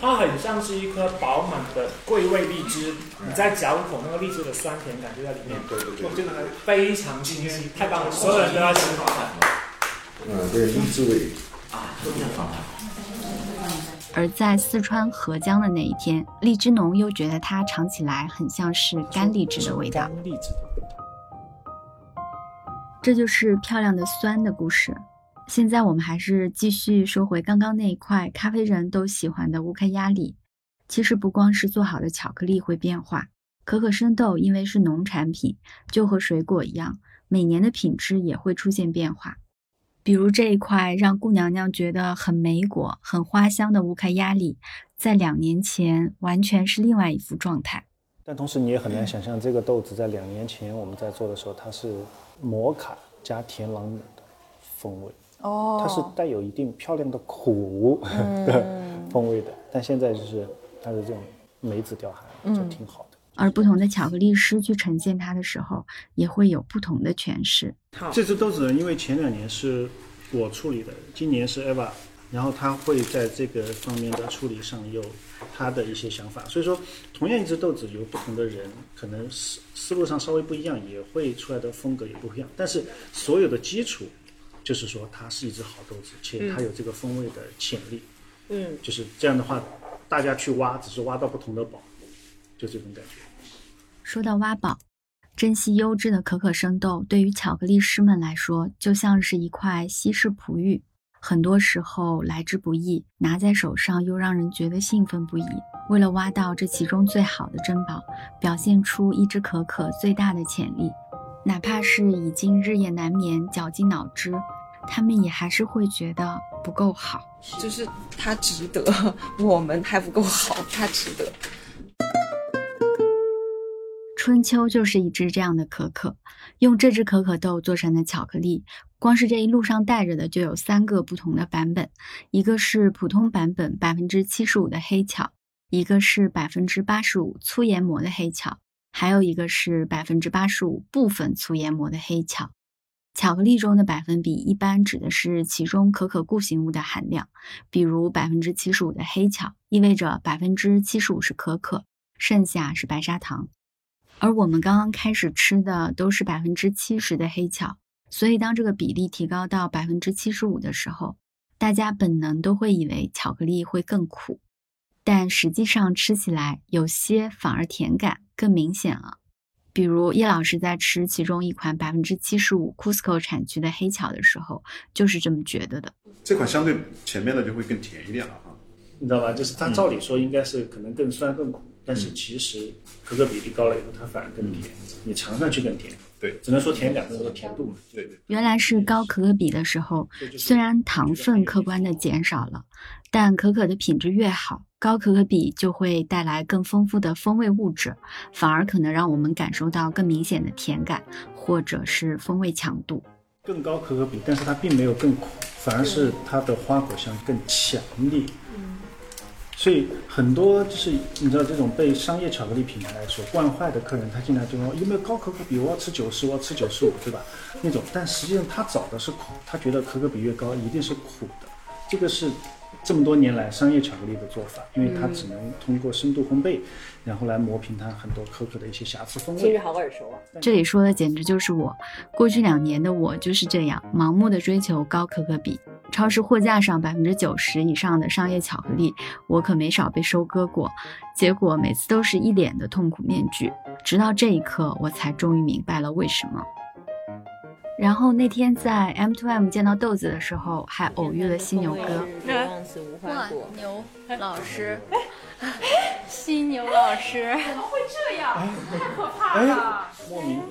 Speaker 8: 它很像是一颗饱满的桂味荔枝，你在嚼口那个荔枝的酸甜感就在里面。
Speaker 7: 对对对，
Speaker 8: 我觉得非常清晰，太棒了，所有人都要吃。
Speaker 7: 嗯，对，荔枝味
Speaker 20: 啊，都这样放
Speaker 1: 而在四川合江的那一天，荔枝农又觉得它尝起来很像是。干荔枝的味道。这就是漂亮的酸的故事。现在我们还是继续说回刚刚那一块咖啡人都喜欢的乌克压力。其实不光是做好的巧克力会变化，可可生豆因为是农产品，就和水果一样，每年的品质也会出现变化。比如这一块让顾娘娘觉得很莓果、很花香的乌克压力，在两年前完全是另外一副状态。
Speaker 6: 但同时你也很难想象，这个豆子在两年前我们在做的时候，它是摩卡加甜朗姆的风味。
Speaker 19: 哦，
Speaker 6: 它是带有一定漂亮的苦 的风味的，但现在就是它的这种梅子调还就挺好的。
Speaker 1: 而不同的巧克力师去呈现它的时候，也会有不同的诠释。
Speaker 6: 这只豆子呢，因为前两年是我处理的，今年是 Eva，然后他会在这个方面的处理上有他的一些想法。所以说，同样一只豆子，有不同的人可能思思路上稍微不一样，也会出来的风格也不一样。但是所有的基础。就是说，它是一只好豆子，且它有这个风味的潜力。
Speaker 10: 嗯，
Speaker 6: 就是这样的话，大家去挖，只是挖到不同的宝，就这种感觉。
Speaker 1: 说到挖宝，珍惜优质的可可生豆，对于巧克力师们来说，就像是一块稀世璞玉，很多时候来之不易，拿在手上又让人觉得兴奋不已。为了挖到这其中最好的珍宝，表现出一只可可最大的潜力。哪怕是已经日夜难眠、绞尽脑汁，他们也还是会觉得不够好。
Speaker 5: 就是它值得，我们还不够好，它值得。
Speaker 1: 春秋就是一只这样的可可，用这只可可豆做成的巧克力，光是这一路上带着的就有三个不同的版本：一个是普通版本百分之七十五的黑巧，一个是百分之八十五粗研磨的黑巧。还有一个是百分之八十五部分粗研磨的黑巧，巧克力中的百分比一般指的是其中可可固形物的含量，比如百分之七十五的黑巧，意味着百分之七十五是可可，剩下是白砂糖。而我们刚刚开始吃的都是百分之七十的黑巧，所以当这个比例提高到百分之七十五的时候，大家本能都会以为巧克力会更苦。但实际上吃起来有些反而甜感更明显了，比如叶老师在吃其中一款百分之七十五 Cusco 产区的黑巧的时候，就是这么觉得的。
Speaker 7: 这款相对前面的就会更甜一点了啊，
Speaker 6: 你知道吧？就是它照理说应该是可能更酸更苦，但是其实可可比例高了以后，它反而更甜，你尝上去更甜。
Speaker 7: 对，
Speaker 6: 只能说甜感，不能说甜度嘛。
Speaker 7: 对对。
Speaker 1: 原来是高可可比的时候，虽然糖分客观的减少了，但可可的品质越好，高可可比就会带来更丰富的风味物质，反而可能让我们感受到更明显的甜感，或者是风味强度。
Speaker 6: 更高可可比，但是它并没有更苦，反而是它的花果香更强烈。嗯所以很多就是你知道这种被商业巧克力品牌所惯坏的客人，他进来就说有没有高可可比？我要吃九十，我要吃九十五，对吧？那种，但实际上他找的是苦，他觉得可可比越高一定是苦的，这个是这么多年来商业巧克力的做法，因为它只能通过深度烘焙，然后来磨平它很多可可的一些瑕疵风味。
Speaker 10: 听着好耳熟啊！
Speaker 1: 这里说的简直就是我。过去两年的我就是这样，盲目的追求高可可比。超市货架上百分之九十以上的商业巧克力，我可没少被收割过。结果每次都是一脸的痛苦面具。直到这一刻，我才终于明白了为什么。然后那天在 M to M 见到豆子的时候，还偶遇了犀牛哥。
Speaker 10: 哇，
Speaker 21: 牛老师，犀牛老师，
Speaker 17: 怎么会这样？太可怕了！
Speaker 6: 莫名。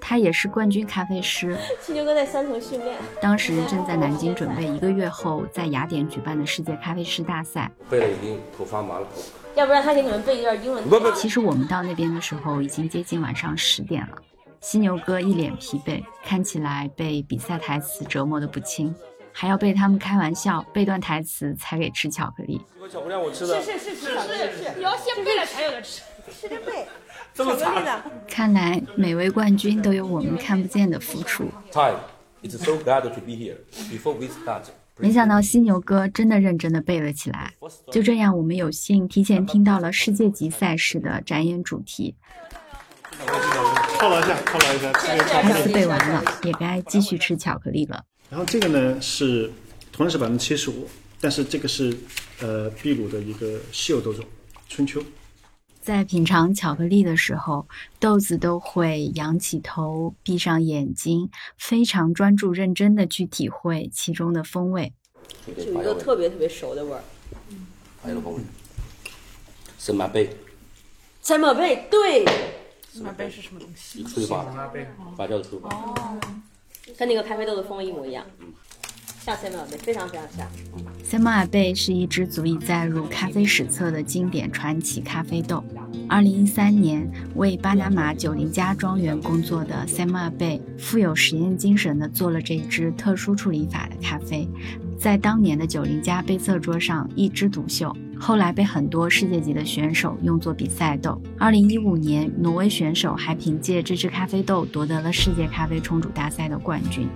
Speaker 1: 他也是冠军咖啡师。
Speaker 10: 犀牛哥在三层训练。
Speaker 1: 当时正在南京准备一个月后在雅典举办的世界咖啡师大赛。
Speaker 2: 背了已经头发麻了。
Speaker 10: 要不然他给你们背一段英文。
Speaker 2: 不不，
Speaker 1: 其实我们到那边的时候已经接近晚上十点了。犀牛哥一脸疲惫，看起来被比赛台词折磨的不轻，还要被他们开玩笑背段台词才给吃巧克力。
Speaker 2: 这个巧克力我吃的。
Speaker 10: 是是是是是，
Speaker 17: 你要先背了才有的吃。
Speaker 10: 吃着背。
Speaker 2: 这么惨。
Speaker 1: 看来每位冠军都有我们看不见的付出。
Speaker 2: Time, it's so glad to be here. Before we start.
Speaker 1: 没想到犀牛哥真的认真的背了起来。就这样，我们有幸提前听到了世界级赛事的展演主题。
Speaker 6: 犒劳一下，犒劳一下。
Speaker 1: 台词背完了，也该继续吃巧克力了。
Speaker 6: 然后这个呢是同样是百分之七十五，但是这个是呃秘鲁的一个稀有豆种春秋。
Speaker 1: 在品尝巧克力的时候，豆子都会仰起头，闭上眼睛，非常专注认真的去体会其中的风味。
Speaker 10: 有一个特别特别熟的味儿。
Speaker 2: 还有个风味。森马贝。
Speaker 10: 森马贝，对。
Speaker 17: 神马贝是什么东西？
Speaker 2: 催化，发酵的催化。
Speaker 10: 哦。跟那个咖啡豆的风味一模一样。嗯像塞马尔贝，非常非常像。
Speaker 1: 塞马尔贝是一支足以载入咖啡史册的经典传奇咖啡豆。二零一三年，为巴拿马九零家庄园工作的塞马尔贝，富有实验精神的做了这支特殊处理法的咖啡，在当年的九零加杯测桌上一枝独秀。后来被很多世界级的选手用作比赛豆。二零一五年，挪威选手还凭借这支咖啡豆夺得了世界咖啡冲煮大赛的冠军。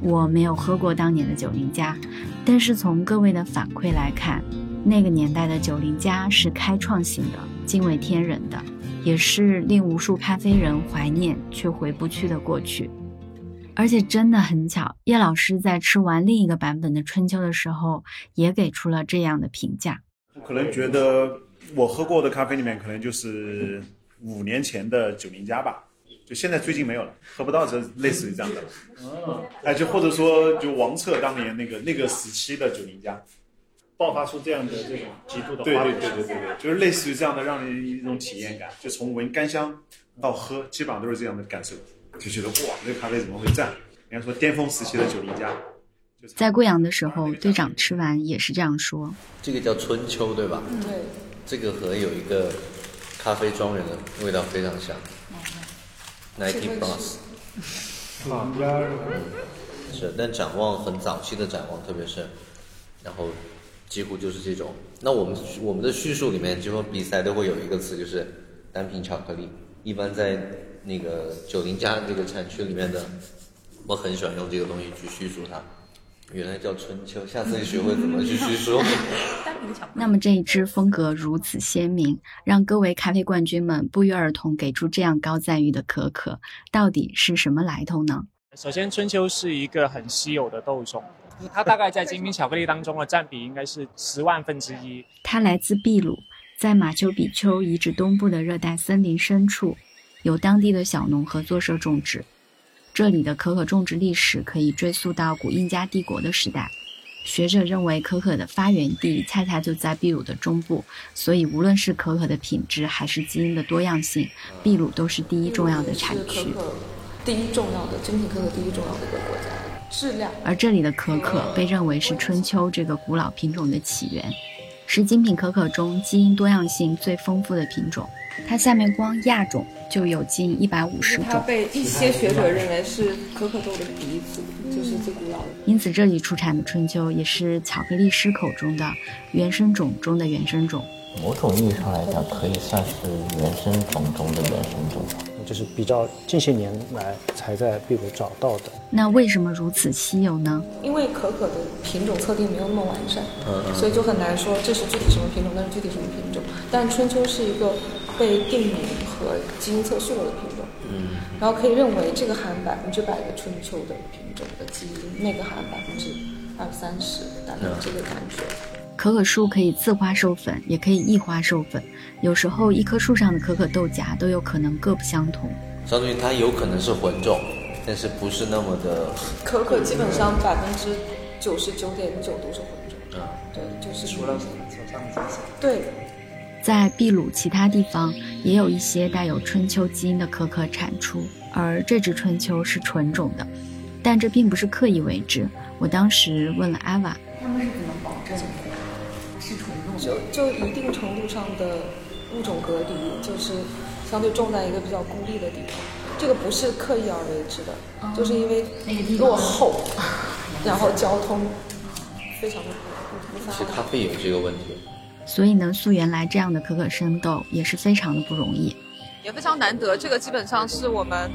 Speaker 1: 我没有喝过当年的九零加，但是从各位的反馈来看，那个年代的九零加是开创性的、惊为天人的，也是令无数咖啡人怀念却回不去的过去。而且真的很巧，叶老师在吃完另一个版本的春秋的时候，也给出了这样的评价。
Speaker 7: 我可能觉得我喝过的咖啡里面，可能就是五年前的九零加吧。就现在最近没有了，喝不到这类似于这样的了。
Speaker 6: 哦，
Speaker 7: 哎，就或者说就王策当年那个那个时期的九零加，
Speaker 6: 爆发出这样的这种极度的
Speaker 7: 对对对对对对，就是类似于这样的，让人一种体验感，就从闻干香到喝，基本上都是这样的感受，就觉得哇，这个咖啡怎么会这样？人家说巅峰时期的九零加。
Speaker 1: 在贵阳的时候，队长吃完也是这样说。
Speaker 9: 这个叫春秋，对吧？
Speaker 4: 对。
Speaker 9: 这个和有一个咖啡庄园的味道非常像。Ninety Plus，
Speaker 6: 嗯
Speaker 9: 是，但展望很早期的展望，特别是，然后几乎就是这种。那我们我们的叙述里面，就说比赛都会有一个词，就是单品巧克力。一般在那个九零加这个产区里面的，我很喜欢用这个东西去叙述它。原来叫春秋，下次学会怎么去叙述。
Speaker 1: 那么这一支风格如此鲜明，让各位咖啡冠军们不约而同给出这样高赞誉的可可，到底是什么来头呢？
Speaker 8: 首先，春秋是一个很稀有的豆种，它大概在精品巧克力当中的占比应该是十万分之一。
Speaker 1: 它来自秘鲁，在马丘比丘遗址东部的热带森林深处，有当地的小农合作社种植。这里的可可种植历史可以追溯到古印加帝国的时代。学者认为，可可的发源地恰恰就在秘鲁的中部，所以无论是可可的品质还是基因的多样性，秘鲁都是第一重要的产区。
Speaker 4: 第一重要的精品可可第一重要的一个国家，质量。
Speaker 1: 而这里的可可被认为是春秋这个古老品种的起源，是精品可可中基因多样性最丰富的品种。它下面光亚种就有近一百五十种。
Speaker 4: 它被一些学者认为是可可豆的鼻祖，就是最古老的。
Speaker 1: 因此，这里出产的春秋也是巧克力师口中的原生种中的原生种。
Speaker 20: 某种意义上来讲，可以算是原生种中的原生种。
Speaker 6: 就是比较近些年来才在秘鲁找到的。
Speaker 1: 那为什么如此稀有呢？
Speaker 4: 因为可可的品种测定没有那么完善，
Speaker 9: 嗯嗯
Speaker 4: 所以就很难说这是具体什么品种，那是具体什么品种。但春秋是一个被定名和基因测序过的品种，
Speaker 9: 嗯，
Speaker 4: 然后可以认为这个含百分之百的春秋的品种的基因，那个含百分之二三十，大概这个感觉。
Speaker 1: 可可树可以自花授粉，也可以异花授粉。有时候一棵树上的可可豆荚都有可能各不相同。
Speaker 9: 相当于它有可能是混种，但是不是那么的。
Speaker 4: 可可基本上百分之九十九点九都是混种，
Speaker 9: 嗯，
Speaker 4: 对，就是
Speaker 8: 除了上面这些。
Speaker 4: 对，
Speaker 1: 在秘鲁其他地方也有一些带有春秋基因的可可产出，而这只春秋是纯种的，但这并不是刻意为之。我当时问了艾娃，
Speaker 4: 他们是怎么保证是纯种就就一定程度上的物种隔离，就是相对种在一个比较孤立的地方。这个不是刻意而为之的，就是因为落后，然后交通非常的不不发
Speaker 9: 其实咖
Speaker 4: 达。
Speaker 9: 啡有这个问题。
Speaker 1: 所以能溯源来这样的可可生豆也是非常的不容易。
Speaker 5: 也非常难得。这个基本上是我们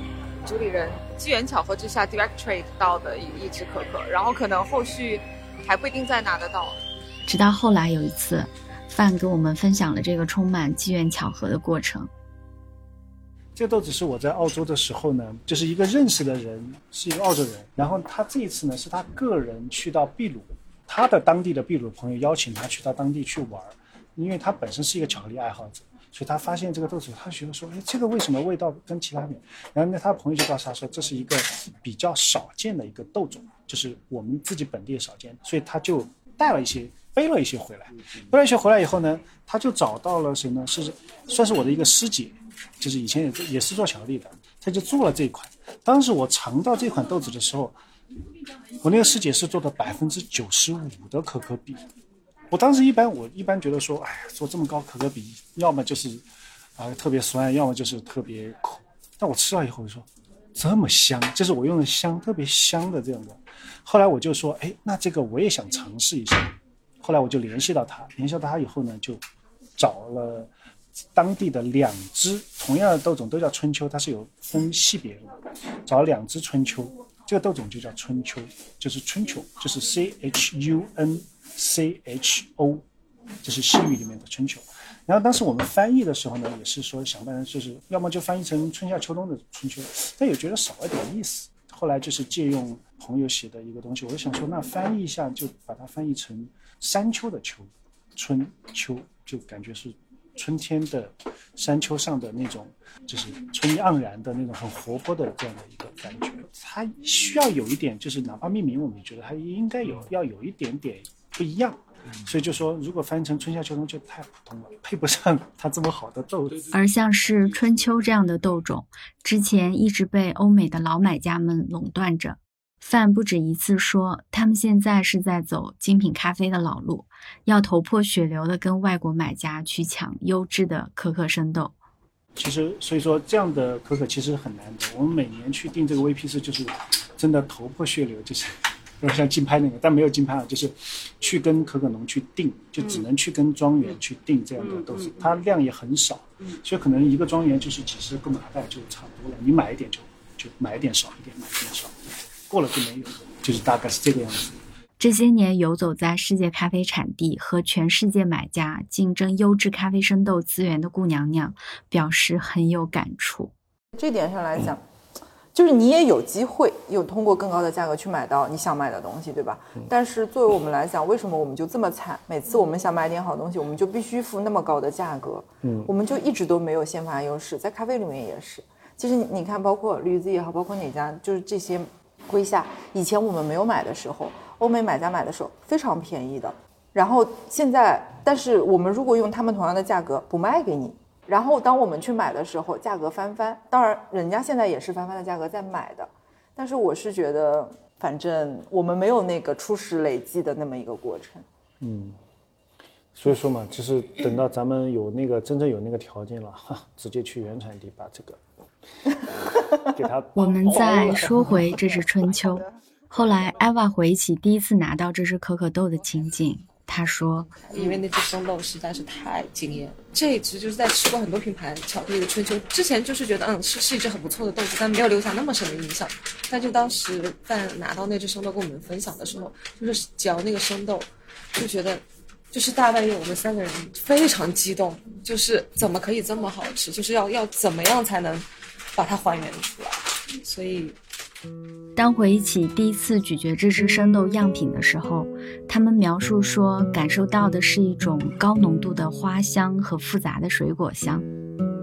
Speaker 5: 主理人机缘巧合之下 direct trade 到的一一只可可，然后可能后续还不一定再拿得到。
Speaker 1: 直到后来有一次，范跟我们分享了这个充满机缘巧合的过程。
Speaker 6: 这个豆子是我在澳洲的时候呢，就是一个认识的人，是一个澳洲人。然后他这一次呢，是他个人去到秘鲁，他的当地的秘鲁朋友邀请他去到当地去玩儿，因为他本身是一个巧克力爱好者，所以他发现这个豆子，他觉得说，哎，这个为什么味道跟其他比？然后呢，他朋友就告诉他说，这是一个比较少见的一个豆种，就是我们自己本地少见，所以他就带了一些。背了一些回来，背了一些回来以后呢，他就找到了谁呢？是算是我的一个师姐，就是以前也也是做巧克力的，他就做了这一款。当时我尝到这款豆子的时候，我那个师姐是做的百分之九十五的可可比。我当时一般我一般觉得说，哎，做这么高可可比，要么就是啊、特别酸，要么就是特别苦。但我吃了以后说，这么香，这是我用的香，特别香的这样的。后来我就说，哎，那这个我也想尝试一下。后来我就联系到他，联系到他以后呢，就找了当地的两只同样的豆种，都叫春秋，它是有分系别的，找了两只春秋，这个豆种就叫春秋，就是春秋，就是 C H U N C H O，这是西语里面的春秋。然后当时我们翻译的时候呢，也是说想办法，就是要么就翻译成春夏秋冬的春秋，但也觉得少了点意思。后来就是借用朋友写的一个东西，我就想说，那翻译一下就把它翻译成山丘的丘，春秋就感觉是春天的山丘上的那种，就是春意盎然的那种很活泼的这样的一个感觉。它需要有一点，就是哪怕命名，我们觉得它应该有要有一点点不一样。所以就说，如果翻译成春夏秋冬就太普通了，配不上它这么好的豆子。
Speaker 1: 而像是春秋这样的豆种，之前一直被欧美的老买家们垄断着。范不止一次说，他们现在是在走精品咖啡的老路，要头破血流的跟外国买家去抢优质的可可生豆。
Speaker 6: 其实，所以说这样的可可其实很难得。我们每年去订这个 VP 四，就是真的头破血流，就是有点像竞拍那个，但没有竞拍啊，就是去跟可可农去订，就只能去跟庄园去订这样的豆子，它量也很少，所以可能一个庄园就是几十个麻袋就差不多了。你买一点就就买一点少一点，买一点少一点，过了就没有，就是大概是这个样子。
Speaker 1: 这些年游走在世界咖啡产地和全世界买家竞争优质咖啡生豆资源的顾娘娘表示很有感触。
Speaker 19: 这点上来讲，就是你也有机会有通过更高的价格去买到你想买的东西，对吧？但是作为我们来讲，为什么我们就这么惨？每次我们想买点好东西，我们就必须付那么高的价格，
Speaker 6: 嗯
Speaker 19: 我们就一直都没有先发优势，在咖啡里面也是。其实你你看，包括驴子也好，包括哪家，就是这些龟夏，以前我们没有买的时候，欧美买家买的时候非常便宜的。然后现在，但是我们如果用他们同样的价格不卖给你，然后当我们去买的时候，价格翻番。当然，人家现在也是翻番的价格在买的，但是我是觉得，反正我们没有那个初始累计的那么一个过程。
Speaker 6: 嗯，所以说嘛，就是等到咱们有那个真正有那个条件了，哈，直接去原产地把这个 给他。
Speaker 1: 我们再说回这只春秋，后来艾娃回忆起第一次拿到这只可可豆的情景，他说：“
Speaker 4: 因为那只生豆实在是太惊艳，这只就是在吃过很多品牌巧克力的春秋之前，就是觉得嗯是是一只很不错的豆子，但没有留下那么深的印象。但就当时在拿到那只生豆跟我们分享的时候，就是嚼那个生豆，就觉得就是大半夜我们三个人非常激动，就是怎么可以这么好吃？就是要要怎么样才能把它还原出来？所以。”
Speaker 1: 当回忆起第一次咀嚼这只生豆样品的时候，他们描述说，感受到的是一种高浓度的花香和复杂的水果香，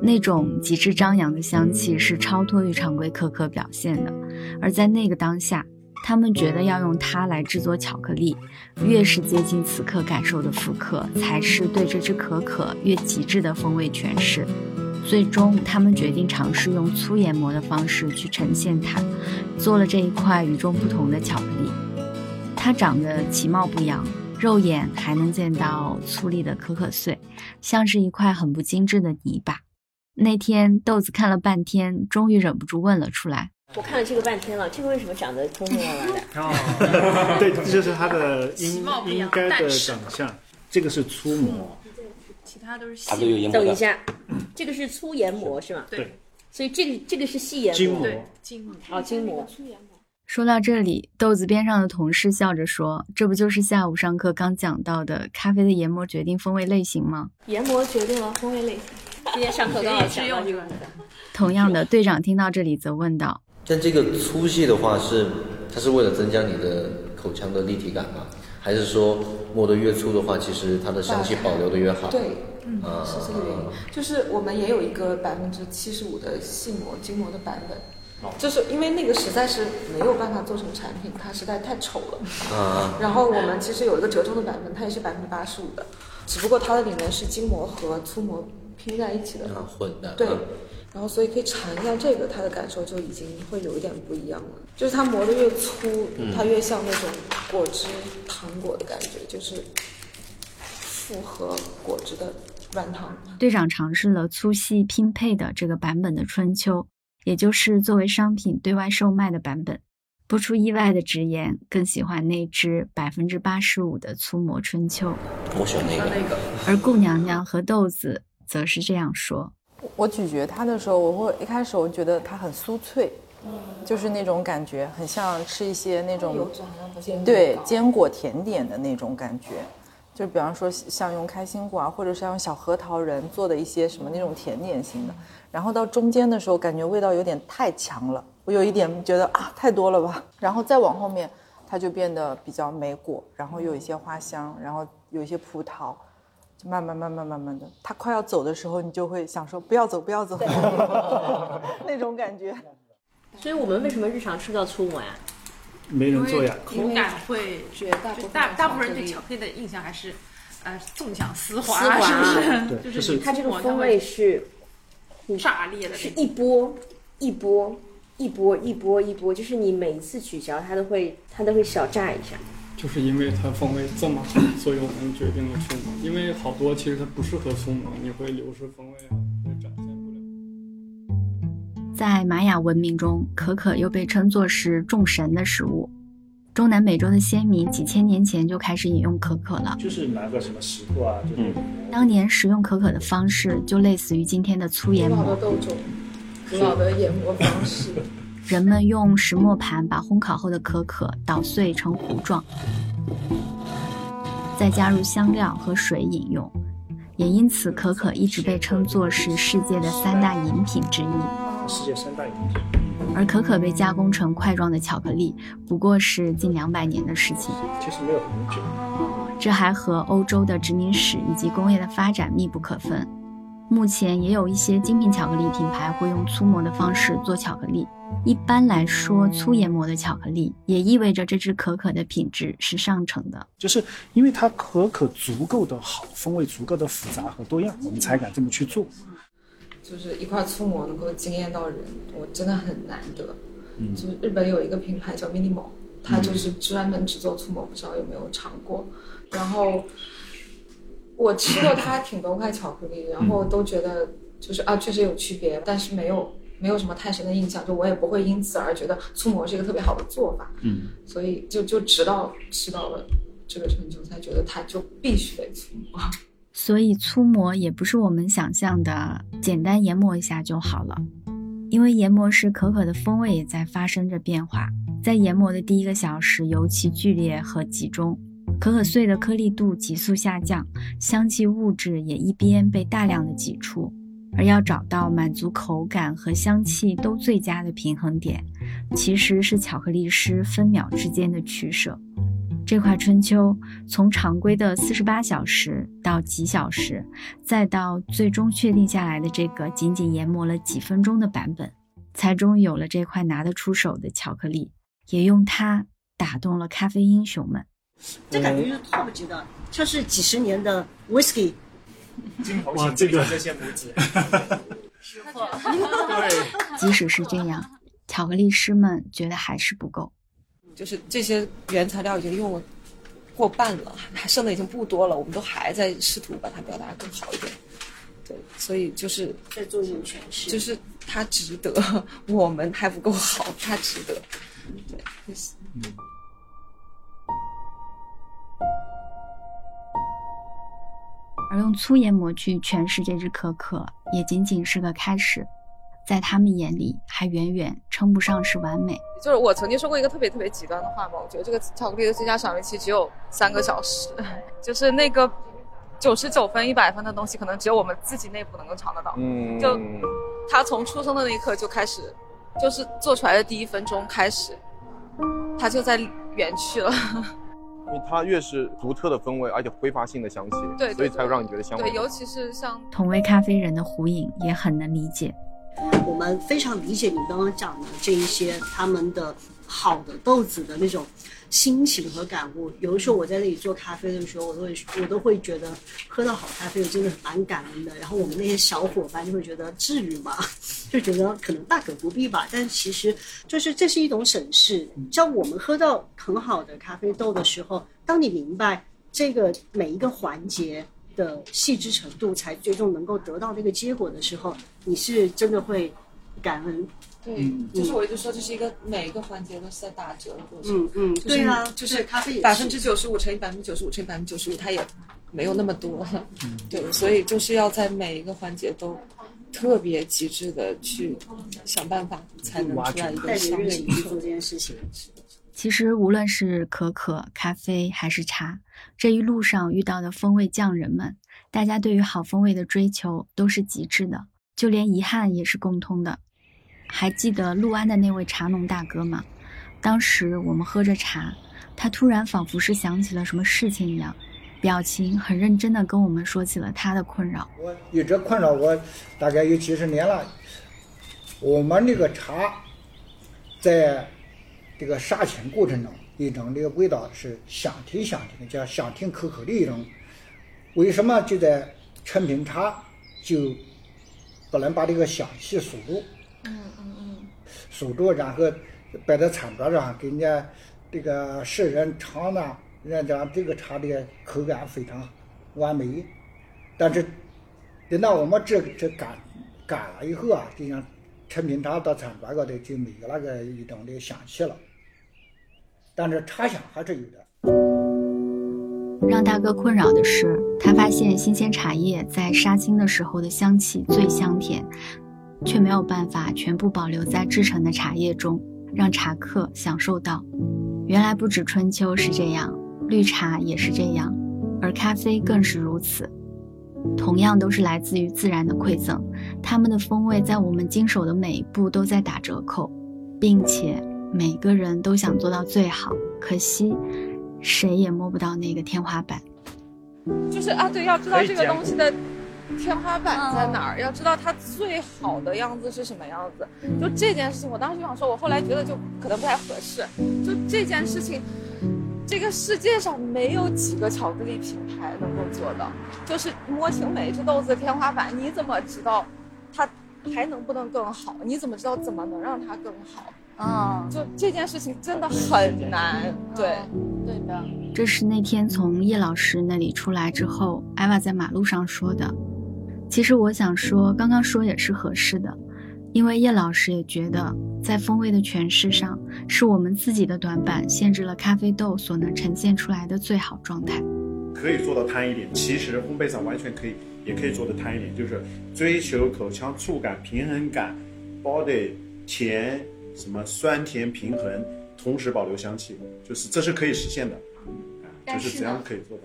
Speaker 1: 那种极致张扬的香气是超脱于常规可可表现的。而在那个当下，他们觉得要用它来制作巧克力，越是接近此刻感受的复刻，才是对这只可可越极致的风味诠释。最终，他们决定尝试用粗研磨的方式去呈现它，做了这一块与众不同的巧克力。它长得其貌不扬，肉眼还能见到粗粒的可可碎，像是一块很不精致的泥巴。那天，豆子看了半天，终于忍不住问了出来：“
Speaker 10: 我看了这个半天了，这个为什么长得通通拉拉的？”
Speaker 6: 哦，对，这就是它的应应该的长相。这个是粗磨。
Speaker 10: 其他都是细等一下，这个是粗研磨是吗？
Speaker 6: 对。
Speaker 10: 所以这个这个是细研
Speaker 6: 磨。
Speaker 10: 对，筋磨。啊，筋磨。
Speaker 1: 说到这里，豆子边上的同事笑着说：“这不就是下午上课刚讲到的咖啡的研磨决定风味类型吗？”
Speaker 10: 研磨决定了风味类型。今天上课刚好讲到这个。
Speaker 1: 同样的，队长听到这里则问道：“
Speaker 9: 但这个粗细的话，是它是为了增加你的口腔的立体感吗？”还是说磨得越粗的话，其实它的香气保留的越好。
Speaker 4: 对，嗯，是这个原因。就是我们也有一个百分之七十五的细磨精磨的版本，就是因为那个实在是没有办法做成产品，它实在太丑了。啊。然后我们其实有一个折中的版本，它也是百分之八十五的，只不过它的里面是精磨和粗磨拼在一起的。
Speaker 9: 啊，混的。
Speaker 4: 对。然后，所以可以尝一下这个，它的感受就已经会有一点不一样了。就是它磨得越粗，它越像那种果汁糖果的感觉，就是复合果汁的软糖。
Speaker 1: 队长尝试了粗细拼配的这个版本的春秋，也就是作为商品对外售卖的版本。不出意外的直言，更喜欢那只百分之八十五的粗磨春秋。
Speaker 9: 我选那个。
Speaker 1: 而顾娘娘和豆子则是这样说。
Speaker 19: 我咀嚼它的时候，我会一开始我觉得它很酥脆，就是那种感觉，很像吃一些那种对坚果甜点的那种感觉，就比方说像用开心果啊，或者是用小核桃仁做的一些什么那种甜点型的。然后到中间的时候，感觉味道有点太强了，我有一点觉得啊太多了吧。然后再往后面，它就变得比较莓果，然后有一些花香，然后有一些葡萄。慢慢慢慢慢慢的，它快要走的时候，你就会想说不要走不要走，那种感觉。
Speaker 10: 所以我们为什么日常吃不到粗磨呀？
Speaker 6: 没人做呀。
Speaker 21: 口感会
Speaker 4: 绝大部分
Speaker 21: 大大部分人对巧克力的印象还是，呃，纵享丝滑，是不是？
Speaker 6: 对，
Speaker 21: 就是
Speaker 10: 它这个风味是
Speaker 21: 炸裂的，
Speaker 10: 是一波一波一波一波一波，就是你每一次咀嚼它都会它都会小炸一下。
Speaker 22: 就是因为它风味这么好，所以我们决定了粗磨。因为好多其实它不适合粗磨，你会流失风味啊。
Speaker 1: 在玛雅文明中，可可又被称作是众神的食物。中南美洲的先民几千年前就开始饮用可可了，
Speaker 6: 就是拿个什么石头啊，嗯，
Speaker 1: 当年食用可可的方式就类似于今天的粗研磨。
Speaker 4: 古老的豆种，古老的研磨方式。
Speaker 1: 人们用石磨盘把烘烤后的可可捣碎成糊状，再加入香料和水饮用，也因此可可一直被称作是世界的三大饮品之一。
Speaker 6: 世界三大饮品。
Speaker 1: 而可可被加工成块状的巧克力，不过是近两百年的事情。
Speaker 6: 其实没有很久。
Speaker 1: 这还和欧洲的殖民史以及工业的发展密不可分。目前也有一些精品巧克力品牌会用粗磨的方式做巧克力。一般来说，粗研磨的巧克力也意味着这支可可的品质是上乘的，
Speaker 6: 就是因为它可可足够的好，风味足够的复杂和多样，我们才敢这么去做。
Speaker 4: 就是一块粗磨能够惊艳到人，我真的很难得。嗯，就是日本有一个品牌叫 Minimal，它就是专门只做粗磨，不知道有没有尝过。然后我吃过它挺多块巧克力，然后都觉得就是啊，确实有区别，但是没有。没有什么太深的印象，就我也不会因此而觉得粗磨是一个特别好的做法。嗯，所以就就直到吃到了这个成就，才觉得它就必须得粗磨。
Speaker 1: 所以粗磨也不是我们想象的简单研磨一下就好了，因为研磨时可可的风味也在发生着变化。在研磨的第一个小时，尤其剧烈和集中，可可碎的颗粒度急速下降，香气物质也一边被大量的挤出。而要找到满足口感和香气都最佳的平衡点，其实是巧克力师分秒之间的取舍。这块春秋从常规的四十八小时到几小时，再到最终确定下来的这个仅仅研磨了几分钟的版本，才终于有了这块拿得出手的巧克力，也用它打动了咖啡英雄们。
Speaker 15: 这感觉就是 top 级的，像是几十年的 whisky。
Speaker 8: 哇，这个这些母子，
Speaker 1: 对，即使是这样，巧克力师们觉得还是不够。
Speaker 4: 就是这些原材料已经用了过半了，还剩的已经不多了，我们都还在试图把它表达更好一点。对，所以就是
Speaker 15: 在做一种诠释，
Speaker 4: 就是它值得，我们还不够好，它值得。对，嗯。
Speaker 1: 而用粗研磨去诠释这只可可，也仅仅是个开始，在他们眼里还远远称不上是完美。
Speaker 4: 就是我曾经说过一个特别特别极端的话嘛，我觉得这个巧克力的最佳赏味期只有三个小时，就是那个九十九分、一百分的东西，可能只有我们自己内部能够尝得到。嗯，就它从出生的那一刻就开始，就是做出来的第一分钟开始，它就在远去了。
Speaker 18: 因为它越是独特的风味，而且挥发性的香气，
Speaker 4: 对，
Speaker 18: 所以才会让你觉得香。
Speaker 4: 对，尤其是像
Speaker 1: 同为咖啡人的胡颖也很能理解。
Speaker 15: 我们非常理解你刚刚讲的这一些他们的好的豆子的那种。心情和感悟，有的时候我在那里做咖啡的时候，我都会我都会觉得喝到好咖啡我真的蛮感恩的。然后我们那些小伙伴就会觉得至于吗？就觉得可能大可不必吧。但其实就是这是一种审视。像我们喝到很好的咖啡豆的时候，当你明白这个每一个环节的细致程度，才最终能够得到这个结果的时候，你是真的会感恩。
Speaker 4: 对，就是我一直说，这是一个每一个环节都是在打折的过程。
Speaker 15: 嗯嗯，对啊，就是咖啡
Speaker 4: 百分之九十五乘以百分之九十五乘以百分之九十五，它也没有那么多。对，所以就是要在每一个环节都特别极致的去想办法，才能出来一个相对
Speaker 15: 去做这件事情。
Speaker 1: 其实无论是可可、咖啡还是茶，这一路上遇到的风味匠人们，大家对于好风味的追求都是极致的，就连遗憾也是共通的。还记得陆安的那位茶农大哥吗？当时我们喝着茶，他突然仿佛是想起了什么事情一样，表情很认真地跟我们说起了他的困扰。
Speaker 11: 我一直困扰我大概有几十年了。我们这个茶，在这个杀青过程中，一种这个味道是香甜香甜的，叫香甜可口的一种。为什么就在成品茶就不能把这个香气锁住？嗯嗯嗯，守住，然后摆在餐桌上给人家这个世人尝呢，人家这个茶的口感非常完美。但是等到我们这这干干了以后啊，就像成品茶到餐桌高头就没有那个一种的香气了。但是茶香还是有的。
Speaker 1: 让大哥困扰的是，他发现新鲜茶叶在杀青的时候的香气最香甜。却没有办法全部保留在制成的茶叶中，让茶客享受到。原来不止春秋是这样，绿茶也是这样，而咖啡更是如此。同样都是来自于自然的馈赠，它们的风味在我们经手的每一步都在打折扣，并且每个人都想做到最好，可惜谁也摸不到那个天花板。
Speaker 4: 就是啊，对，要知道这个东西的。天花板在哪儿？要知道它最好的样子是什么样子。就这件事情，我当时就想说，我后来觉得就可能不太合适。就这件事情，这个世界上没有几个巧克力品牌能够做到，就是摸清每一只豆子的天花板。你怎么知道它还能不能更好？你怎么知道怎么能让它更好？啊，就这件事情真的很难。对，
Speaker 21: 对的。
Speaker 1: 这是那天从叶老师那里出来之后，艾娃在马路上说的。其实我想说，刚刚说也是合适的。因为叶老师也觉得，在风味的诠释上，是我们自己的短板限制了咖啡豆所能呈现出来的最好状态。
Speaker 6: 可以做到摊一点，其实烘焙上完全可以，也可以做的摊一点，就是追求口腔触感平衡感，body 甜什么酸甜平衡，同时保留香气，就是这是可以实现的，就是怎样可以做到。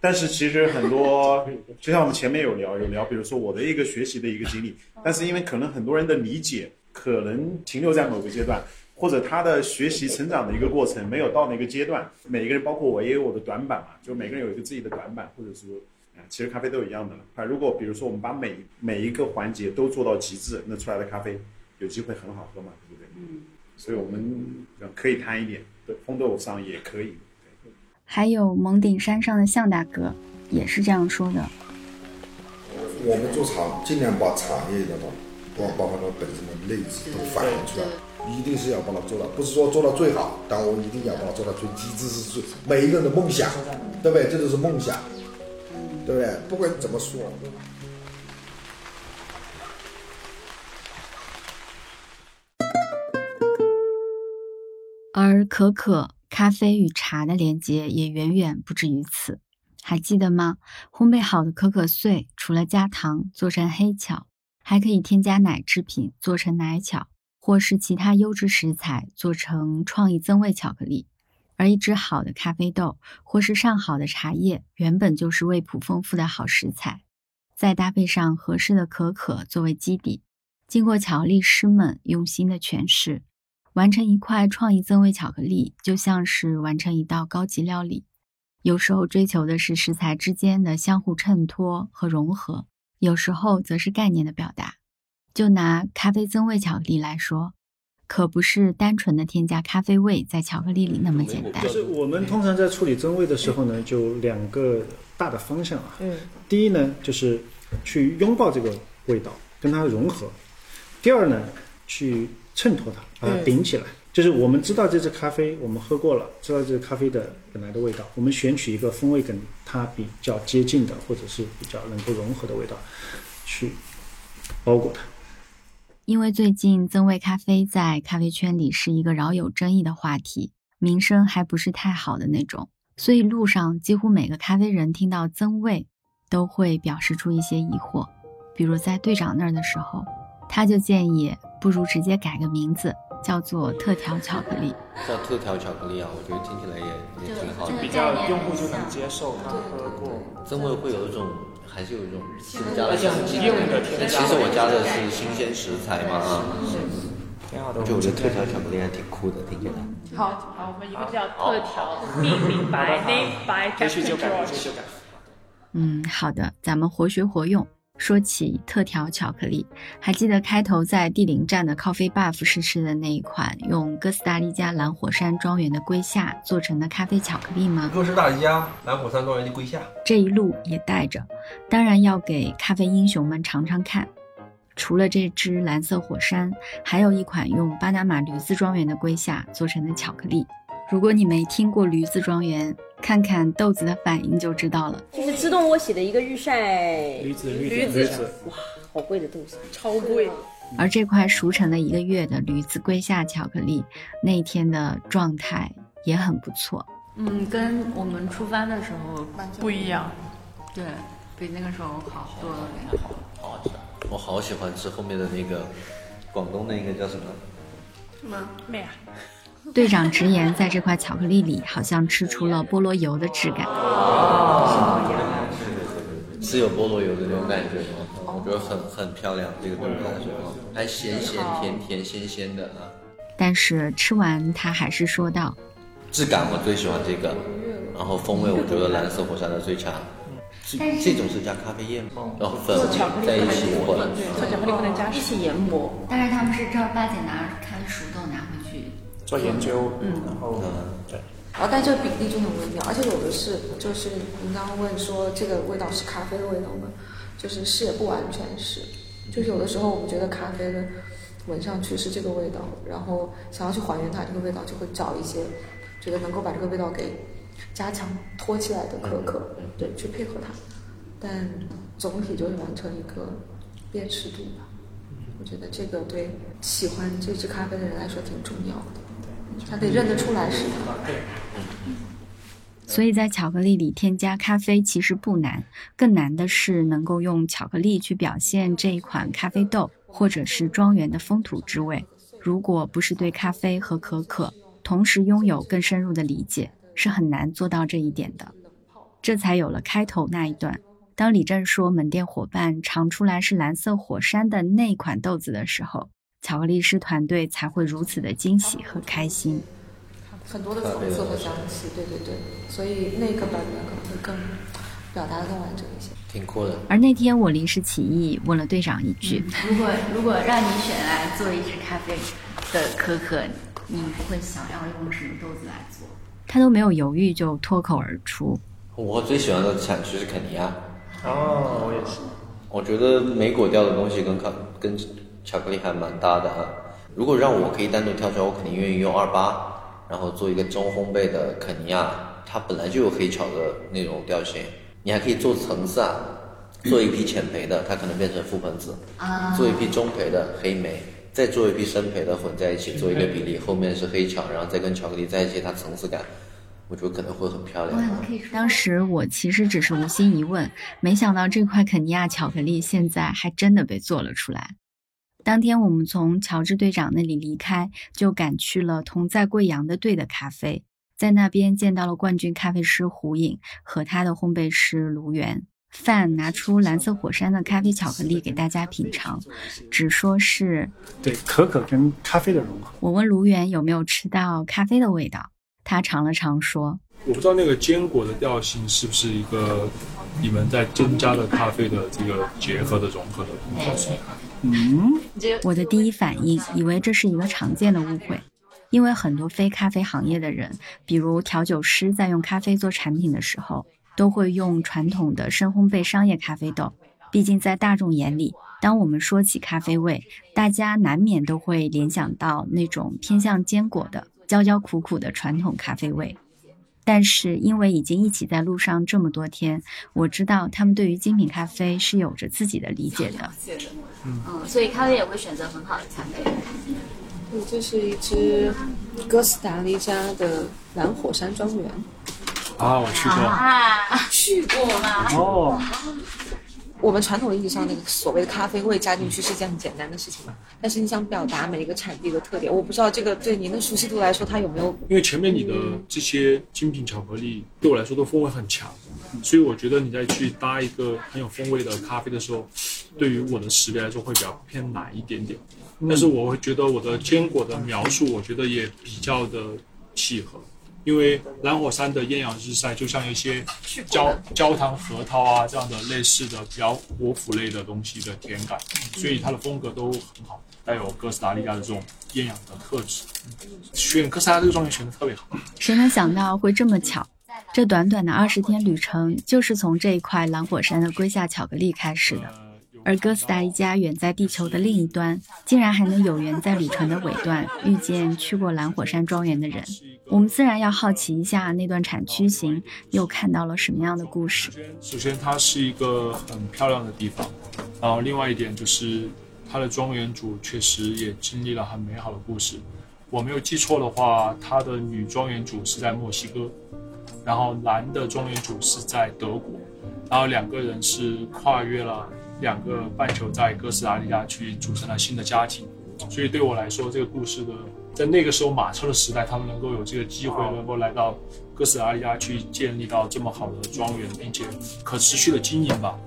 Speaker 6: 但是其实很多，就像我们前面有聊有聊，比如说我的一个学习的一个经历，但是因为可能很多人的理解可能停留在某个阶段，或者他的学习成长的一个过程没有到那个阶段，每个人包括我也有我的短板嘛，就每个人有一个自己的短板，或者说啊，其实咖啡都一样的了啊。如果比如说我们把每每一个环节都做到极致，那出来的咖啡有机会很好喝嘛，对不对？嗯。所以我们可以贪一点，对，烘豆上也可以。
Speaker 1: 还有蒙顶山上的向大哥也是这样说的。
Speaker 14: 我们做茶，尽量把茶叶的话，把把它本身的内质都反映出来，一定是要把它做到，不是说做到最好，但我一定要把它做到最极致，是最每一个人的梦想，对不对？这就是梦想，对不对？不管怎么说。
Speaker 1: 而可可。咖啡与茶的连接也远远不止于此，还记得吗？烘焙好的可可碎，除了加糖做成黑巧，还可以添加奶制品做成奶巧，或是其他优质食材做成创意增味巧克力。而一支好的咖啡豆，或是上好的茶叶，原本就是味谱丰富的好食材，再搭配上合适的可可作为基底，经过巧力师们用心的诠释。完成一块创意增味巧克力，就像是完成一道高级料理。有时候追求的是食材之间的相互衬托和融合，有时候则是概念的表达。就拿咖啡增味巧克力来说，可不是单纯的添加咖啡味在巧克力里那么简单。
Speaker 6: 就是我们通常在处理增味的时候呢，就两个大的方向啊。嗯。第一呢，就是去拥抱这个味道，跟它融合；第二呢，去。衬托它，把它顶起来，就是我们知道这支咖啡，我们喝过了，知道这支咖啡的本来的味道，我们选取一个风味跟它比较接近的，或者是比较能够融合的味道，去包裹它。
Speaker 1: 因为最近增味咖啡在咖啡圈里是一个饶有争议的话题，名声还不是太好的那种，所以路上几乎每个咖啡人听到增味，都会表示出一些疑惑，比如在队长那儿的时候。他就建议，不如直接改个名字，叫做特调巧克力。
Speaker 9: 叫特调巧克力啊，我觉得听起来也也挺好的，
Speaker 8: 比较用户就能接受。他喝过，
Speaker 9: 增味会有一种，还是有一种新加
Speaker 8: 的
Speaker 9: 香气。其实我加的是新鲜食材嘛啊，
Speaker 8: 挺好的。
Speaker 9: 就我觉得特调巧克力还挺酷的，听起来。
Speaker 21: 好，好，我们一个叫特调，命名白，name by Captain
Speaker 8: George。
Speaker 1: 嗯，好的，咱们活学活用。说起特调巧克力，还记得开头在第零站的 Coffee Buff 试吃的那一款用哥斯达黎加蓝火山庄园的龟夏做成的咖啡巧克力吗？
Speaker 2: 哥斯达黎加蓝火山庄园的龟夏，
Speaker 1: 这一路也带着，当然要给咖啡英雄们尝尝看。除了这只蓝色火山，还有一款用巴拿马驴子庄园的龟夏做成的巧克力。如果你没听过驴子庄园，看看豆子的反应就知道了。
Speaker 10: 这是自动窝洗的一个日晒
Speaker 8: 驴子，
Speaker 10: 驴子，哇，好贵的豆子，
Speaker 21: 超贵。
Speaker 1: 而这块熟成了一个月的驴子龟下巧克力，那天的状态也很不错。
Speaker 21: 嗯，跟我们出发的时候不一样，对比那个时候好多了。
Speaker 9: 好好吃，我好喜欢吃后面的那个广东那个叫什么？
Speaker 21: 什么妹啊？
Speaker 1: 队长直言，在这块巧克力里，好像吃出了菠萝油的质感。
Speaker 9: 是有菠萝油的那种感觉吗？我觉得很很漂亮，这个东西来说，还咸咸甜甜鲜鲜的啊。
Speaker 1: 但是吃完，他还是说道：“
Speaker 9: 质感我最喜欢这个，然后风味我觉得蓝色火山的最强。这这种是加咖啡液吗？然后粉在一起
Speaker 21: 磨的，做巧克力不能加
Speaker 10: 一起研磨。
Speaker 1: 但是他们是正儿八经拿咖啡熟豆拿回去。”
Speaker 8: 做研究，嗯，然后对，
Speaker 4: 然后但这个比例就很微妙，而且有的是，就是您刚刚问说这个味道是咖啡的味道吗？就是是也不完全是，就是有的时候我们觉得咖啡的闻上去是这个味道，然后想要去还原它这个味道，就会找一些觉得能够把这个味道给加强托起来的可可，对，去配合它，但总体就是完成一个辨识度吧。我觉得这个对喜欢这支咖啡的人来说挺重要的，他得认得出来是什么。
Speaker 1: 所以在巧克力里添加咖啡其实不难，更难的是能够用巧克力去表现这一款咖啡豆或者是庄园的风土之味。如果不是对咖啡和可可同时拥有更深入的理解，是很难做到这一点的。这才有了开头那一段。当李正说门店伙伴尝出来是蓝色火山的那款豆子的时候，巧克力师团队才会如此的惊喜和开心。
Speaker 4: 很多的层次和香气，对对对，所以那个版本可能会更表达的更完整一些，
Speaker 9: 挺酷的。
Speaker 1: 而那天我临时起意问了队长一句：“
Speaker 21: 如果如果让你选来做一支咖啡的可可，你会想要用什么豆子来做？”
Speaker 1: 他都没有犹豫就脱口而出：“
Speaker 9: 我最喜欢的产区是肯尼亚。”
Speaker 6: 哦，我也是。
Speaker 9: 我觉得莓果调的东西跟咖跟巧克力还蛮搭的啊。如果让我可以单独挑出来，我肯定愿意用二八。然后做一个中烘焙的肯尼亚，它本来就有黑巧的那种调性，你还可以做层次啊，做一批浅焙的，它可能变成覆盆子，做一批中焙的黑莓，再做一批深焙的混在一起做一个比例，后面是黑巧，然后再跟巧克力在一起，它层次感，我觉得可能会很漂亮。
Speaker 1: 当时我其实只是无心一问，没想到这块肯尼亚巧克力现在还真的被做了出来。当天我们从乔治队长那里离开，就赶去了同在贵阳的队的咖啡，在那边见到了冠军咖啡师胡颖和他的烘焙师卢源。范拿出蓝色火山的咖啡巧克力给大家品尝，只说是
Speaker 6: 对可可跟咖啡的融合。
Speaker 1: 我问卢源有没有吃到咖啡的味道，他尝了尝说：“
Speaker 23: 我不知道那个坚果的调性是不是一个你们在增加了咖啡的这个结合的融合的过程。”
Speaker 1: 嗯，我的第一反应以为这是一个常见的误会，因为很多非咖啡行业的人，比如调酒师，在用咖啡做产品的时候，都会用传统的深烘焙商业咖啡豆。毕竟在大众眼里，当我们说起咖啡味，大家难免都会联想到那种偏向坚果的、焦焦苦苦的传统咖啡味。但是因为已经一起在路上这么多天，我知道他们对于精品咖啡是有着自己的理解的。
Speaker 21: 嗯，所以咖啡也会选择很好的咖啡。
Speaker 4: 对，这是一支哥斯达黎加的蓝火山庄园。
Speaker 23: 啊，我去过。
Speaker 21: 啊，去过吗？
Speaker 23: 哦。
Speaker 4: 我们传统意义上那个所谓的咖啡味加进去是一件很简单的事情嘛？但是你想表达每一个产地的特点，我不知道这个对您的熟悉度来说，它有没有？
Speaker 23: 因为前面你的这些精品巧克力对我来说都风味很强，所以我觉得你在去搭一个很有风味的咖啡的时候，对于我的识别来说会比较偏难一点点。但是我会觉得我的坚果的描述，我觉得也比较的契合。因为蓝火山的艳阳日晒，就像一些焦焦糖核桃啊这样的类似的比较果脯类的东西的甜感，所以它的风格都很好，带有哥斯达黎加的这种艳阳的特质。选哥斯达这个庄园选的特别好。
Speaker 1: 谁能想到会这么巧？这短短的二十天旅程，就是从这一块蓝火山的龟下巧克力开始的。而哥斯达黎加远在地球的另一端，竟然还能有缘在旅程的尾段遇见去过蓝火山庄园的人。我们自然要好奇一下那段产区行又看到了什么样的故事。
Speaker 23: 首先，它是一个很漂亮的地方，然后另外一点就是它的庄园主确实也经历了很美好的故事。我没有记错的话，它的女庄园主是在墨西哥，然后男的庄园主是在德国，然后两个人是跨越了。两个半球在哥斯达黎加去组成了新的家庭，所以对我来说，这个故事的在那个时候马车的时代，他们能够有这个机会，能够来到哥斯达黎加去建立到这么好的庄园，并且可持续的经营吧。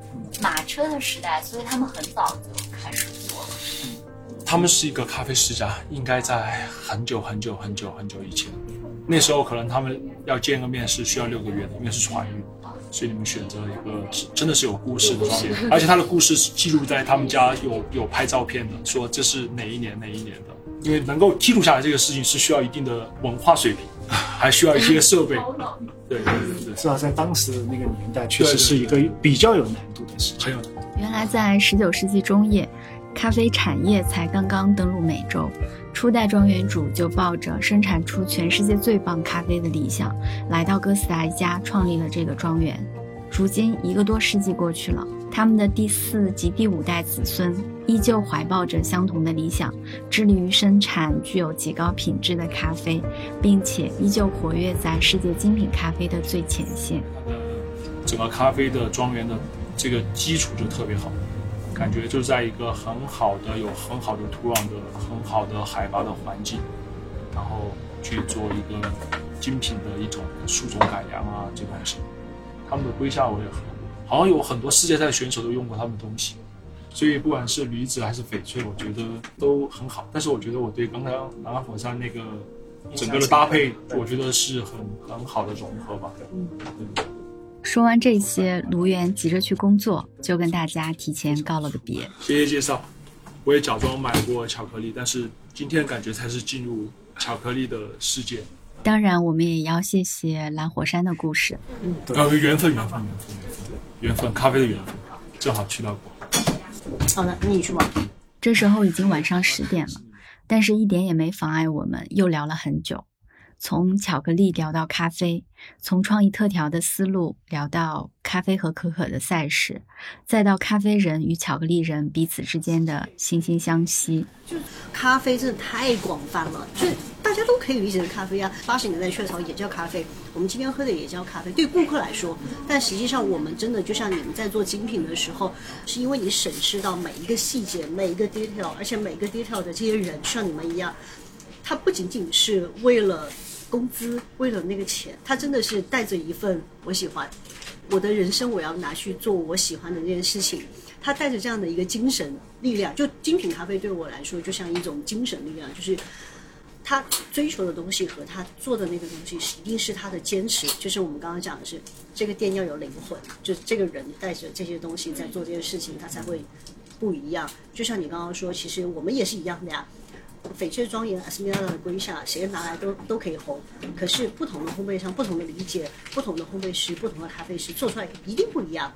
Speaker 21: 马车的时代，所以他们很早就开始做了。
Speaker 23: 他们是一个咖啡世家，应该在很久很久很久很久以前，那时候可能他们要见个面是需要六个月的，因为是船运。所以你们选择一个真的是有故事的庄园，而且他的故事是记录在他们家有有拍照片的，说这是哪一年哪一年的。因为能够记录下来这个事情是需要一定的文化水平，还需要一些设备。对对对对，
Speaker 6: 至少在当时的那个年代，确实是一个比较有难度的事情。
Speaker 1: 原来在十九世纪中叶。咖啡产业才刚刚登陆美洲，初代庄园主就抱着生产出全世界最棒咖啡的理想，来到哥斯达黎加创立了这个庄园。如今一个多世纪过去了，他们的第四及第五代子孙依旧怀抱着相同的理想，致力于生产具有极高品质的咖啡，并且依旧活跃在世界精品咖啡的最前线。
Speaker 23: 整个咖啡的庄园的这个基础就特别好，感觉就在一个很好的、有很好的土壤的、很好的海拔的环境，然后去做一个精品的一种树种改良啊，这东西。他们的归下我也很。好像有很多世界赛选手都用过他们的东西，所以不管是驴子还是翡翠，我觉得都很好。但是我觉得我对刚刚南安火山那个整个的搭配，我觉得是很很好的融合吧。
Speaker 1: 嗯说完这些，卢源急着去工作，就跟大家提前告了个别。
Speaker 23: 谢谢介绍，我也假装买过巧克力，但是今天感觉才是进入巧克力的世界。
Speaker 1: 当然，我们也要谢谢蓝火山的故事。
Speaker 23: 嗯，对，缘分，缘分，缘分，缘分。缘分，咖啡的缘分，正好去到过。
Speaker 15: 好的，那你去吧。
Speaker 1: 这时候已经晚上十点了，但是一点也没妨碍我们又聊了很久，从巧克力聊到咖啡，从创意特调的思路聊到咖啡和可可的赛事，再到咖啡人与巧克力人彼此之间的惺惺相惜。
Speaker 15: 就咖啡真的太广泛了，就大家都可以理解的咖啡啊。八十年代雀巢也叫咖啡。我们今天喝的也叫咖啡，对顾客来说，但实际上我们真的就像你们在做精品的时候，是因为你审视到每一个细节、每一个 detail，而且每个 detail 的这些人像你们一样，他不仅仅是为了工资、为了那个钱，他真的是带着一份我喜欢，我的人生我要拿去做我喜欢的那件事情，他带着这样的一个精神力量，就精品咖啡对我来说就像一种精神力量，就是。他追求的东西和他做的那个东西一定是他的坚持，就是我们刚刚讲的是这个店要有灵魂，就这个人带着这些东西在做这件事情，他才会不一样。就像你刚刚说，其实我们也是一样的呀。翡翠庄园、阿斯米拉的瑰夏，谁拿来都都可以红。可是不同的烘焙商、不同的理解、不同的烘焙师、不同的咖啡师做出来一定不一样。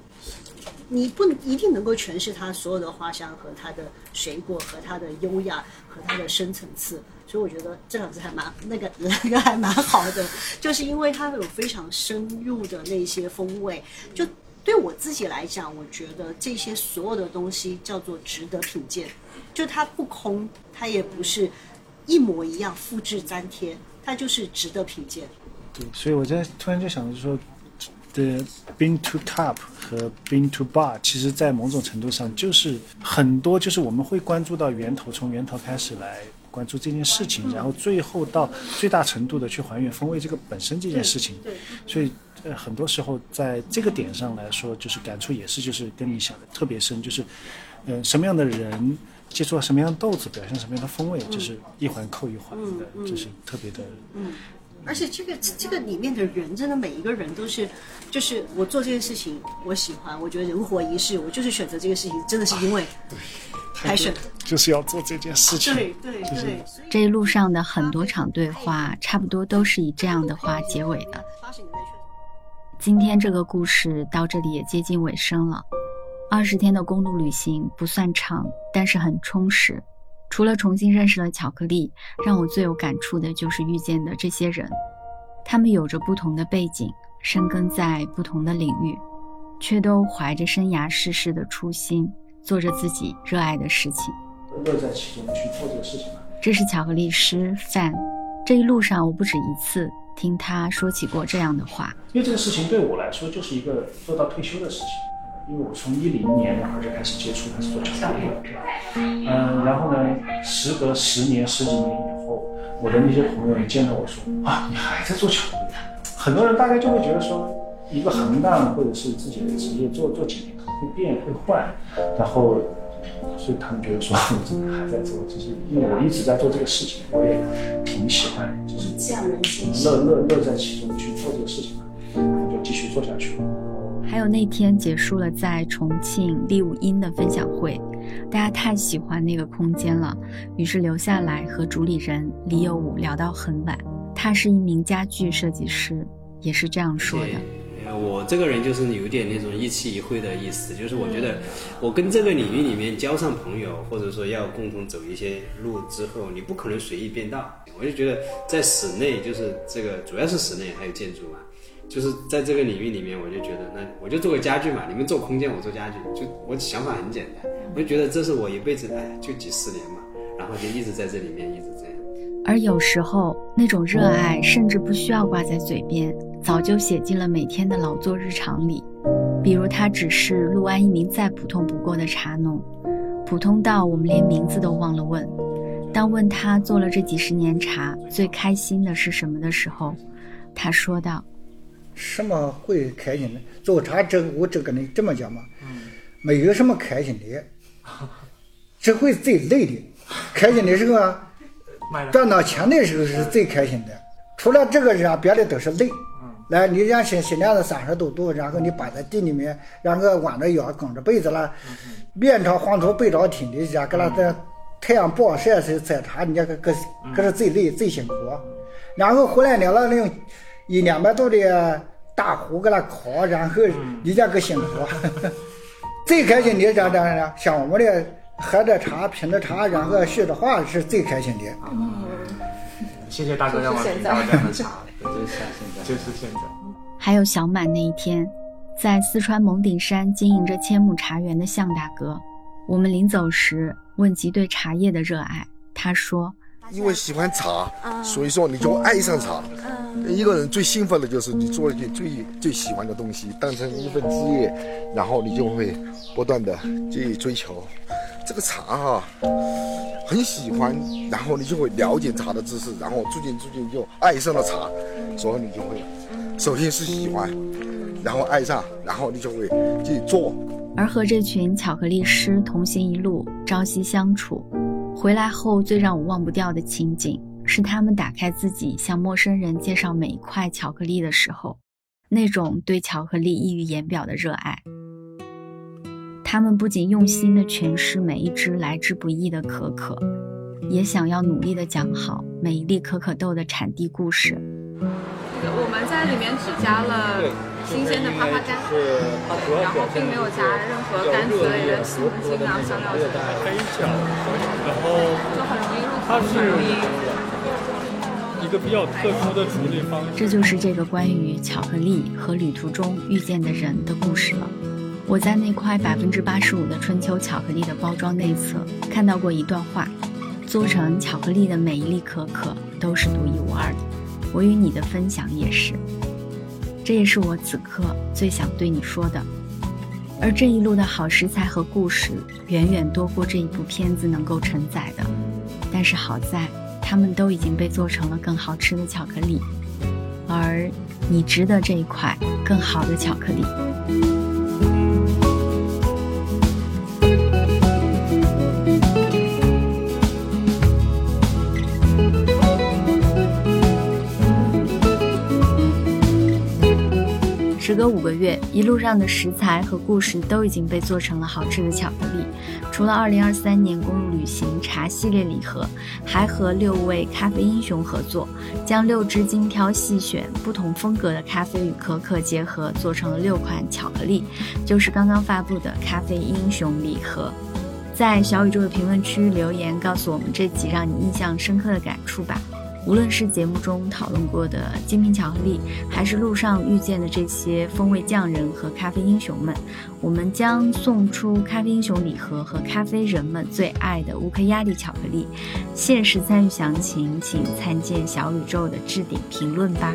Speaker 15: 你不一定能够诠释它所有的花香和它的水果和它的优雅和它的深层次。所以我觉得这两支还蛮那个 那个还蛮好的，就是因为它有非常深入的那些风味。就对我自己来讲，我觉得这些所有的东西叫做值得品鉴。就它不空，它也不是一模一样复制粘贴，它就是值得品鉴。
Speaker 6: 对，所以我在突然就想着说，的 bean to cup 和 bean to bar，其实在某种程度上就是很多，就是我们会关注到源头，从源头开始来。关注这件事情，然后最后到最大程度的去还原风味这个本身这件事情。
Speaker 15: 对，
Speaker 6: 所以呃很多时候在这个点上来说，就是感触也是就是跟你想的特别深，就是嗯什么样的人接触了什么样的豆子，表现什么样的风味，就是一环扣一环的，就是特别的。
Speaker 15: 嗯，而且这个这个里面的人，真的每一个人都是，就是我做这件事情我喜欢，我觉得人活一世，我就是选择这个事情，真的是因为。
Speaker 6: 还是就是要做这件事情。
Speaker 15: 对对对，
Speaker 1: 这一路上的很多场对话，差不多都是以这样的话结尾的。今天这个故事到这里也接近尾声了。二十天的公路旅行不算长，但是很充实。除了重新认识了巧克力，让我最有感触的就是遇见的这些人。他们有着不同的背景，深耕在不同的领域，却都怀着生涯世事的初心。做着自己热爱的事情，
Speaker 6: 乐在其中去做这个事情
Speaker 1: 这是巧克力师范。这一路上，我不止一次听他说起过这样的话。
Speaker 6: 因为这个事情对我来说就是一个做到退休的事情。因为我从一零年然后就开始接触，开始做巧克力了。嗯，然后呢，时隔十年、十几年以后，我的那些朋友也见到我说：“啊，你还在做巧克力？”很多人大概就会觉得说，一个行当或者是自己的职业做做几年可能。会变会换，然后，所以他们觉得说，我怎么还在做就是？因为我一直在做这个事情，我也挺喜欢，就是乐乐乐在其中去做这个事情嘛，就继续做下去。
Speaker 1: 还有那天结束了在重庆利物音的分享会，大家太喜欢那个空间了，于是留下来和主理人李有武聊到很晚。他是一名家具设计师，也是这样说的。
Speaker 24: 我这个人就是有点那种一期一会的意思，就是我觉得我跟这个领域里面交上朋友，或者说要共同走一些路之后，你不可能随意变道。我就觉得在室内，就是这个主要是室内还有建筑嘛，就是在这个领域里面，我就觉得那我就做个家具嘛，你们做空间，我做家具，就我想法很简单，我就觉得这是我一辈子，哎呀，就几十年嘛，然后就一直在这里面一直这样。
Speaker 1: 而有时候那种热爱甚至不需要挂在嘴边，早就写进了每天的劳作日常里。比如他只是陆安一名再普通不过的茶农，普通到我们连名字都忘了问。当问他做了这几十年茶最开心的是什么的时候，他说道：“
Speaker 11: 什么会开心的？做茶这我只跟你这么讲嘛，没有什么开心的，只会最累的。开心的时候啊，赚到钱的时候是最开心的。除了这个人，别的都是累。来，你像新新娘子三十多度，然后你搬在地里面，然后弯着腰弓着被子了，面朝黄土背朝天的，家搁那在太阳暴晒时采茶，你家可可可是最累最辛苦。然后回来了了那种一两百度的大壶给它烤，然后你家可辛苦。最开心的咋咋呢，像我们的喝着茶品着茶，然后说着话是最开心的。
Speaker 8: 谢谢大哥让我品到这样的茶，就是现在，就是现在。
Speaker 1: 还有小满那一天，在四川蒙顶山经营着千亩茶园的向大哥，我们临走时问及对茶叶的热爱，他说：“
Speaker 14: 因为喜欢茶，所以说你就爱上茶。一个人最兴奋的就是你做一件最最喜欢的东西，当成一份职业，然后你就会不断的去追求这个茶哈。”很喜欢，然后你就会了解茶的知识，然后逐渐逐渐就爱上了茶，所以你就会，首先是喜欢，然后爱上，然后你就会去做。
Speaker 1: 而和这群巧克力师同行一路，朝夕相处，回来后最让我忘不掉的情景，是他们打开自己向陌生人介绍每一块巧克力的时候，那种对巧克力溢于言表的热爱。他们不仅用心地诠释每一只来之不易的可可，也想要努力地讲好每一粒可可豆的产地故事。
Speaker 5: 我们在里面只加了新鲜的枇杷干，然后并没有加任何柑橘类的西红柿啊、香料之类的。
Speaker 22: 然后它是一个比较特殊的处理方式。
Speaker 1: 这就是这个关于巧克力和旅途中遇见的人的故事了。我在那块百分之八十五的春秋巧克力的包装内侧看到过一段话：做成巧克力的每一粒可可都是独一无二的。我与你的分享也是，这也是我此刻最想对你说的。而这一路的好食材和故事，远远多过这一部片子能够承载的。但是好在，他们都已经被做成了更好吃的巧克力，而你值得这一块更好的巧克力。时隔五个月，一路上的食材和故事都已经被做成了好吃的巧克力。除了2023年公路旅行茶系列礼盒，还和六位咖啡英雄合作，将六支精挑细选、不同风格的咖啡与可可结合，做成了六款巧克力，就是刚刚发布的咖啡英雄礼盒。在小宇宙的评论区留言，告诉我们这集让你印象深刻的感触吧。无论是节目中讨论过的精品巧克力，还是路上遇见的这些风味匠人和咖啡英雄们，我们将送出咖啡英雄礼盒和咖啡人们最爱的乌克压力巧克力。限时参与详情，请参见小宇宙的置顶评论吧。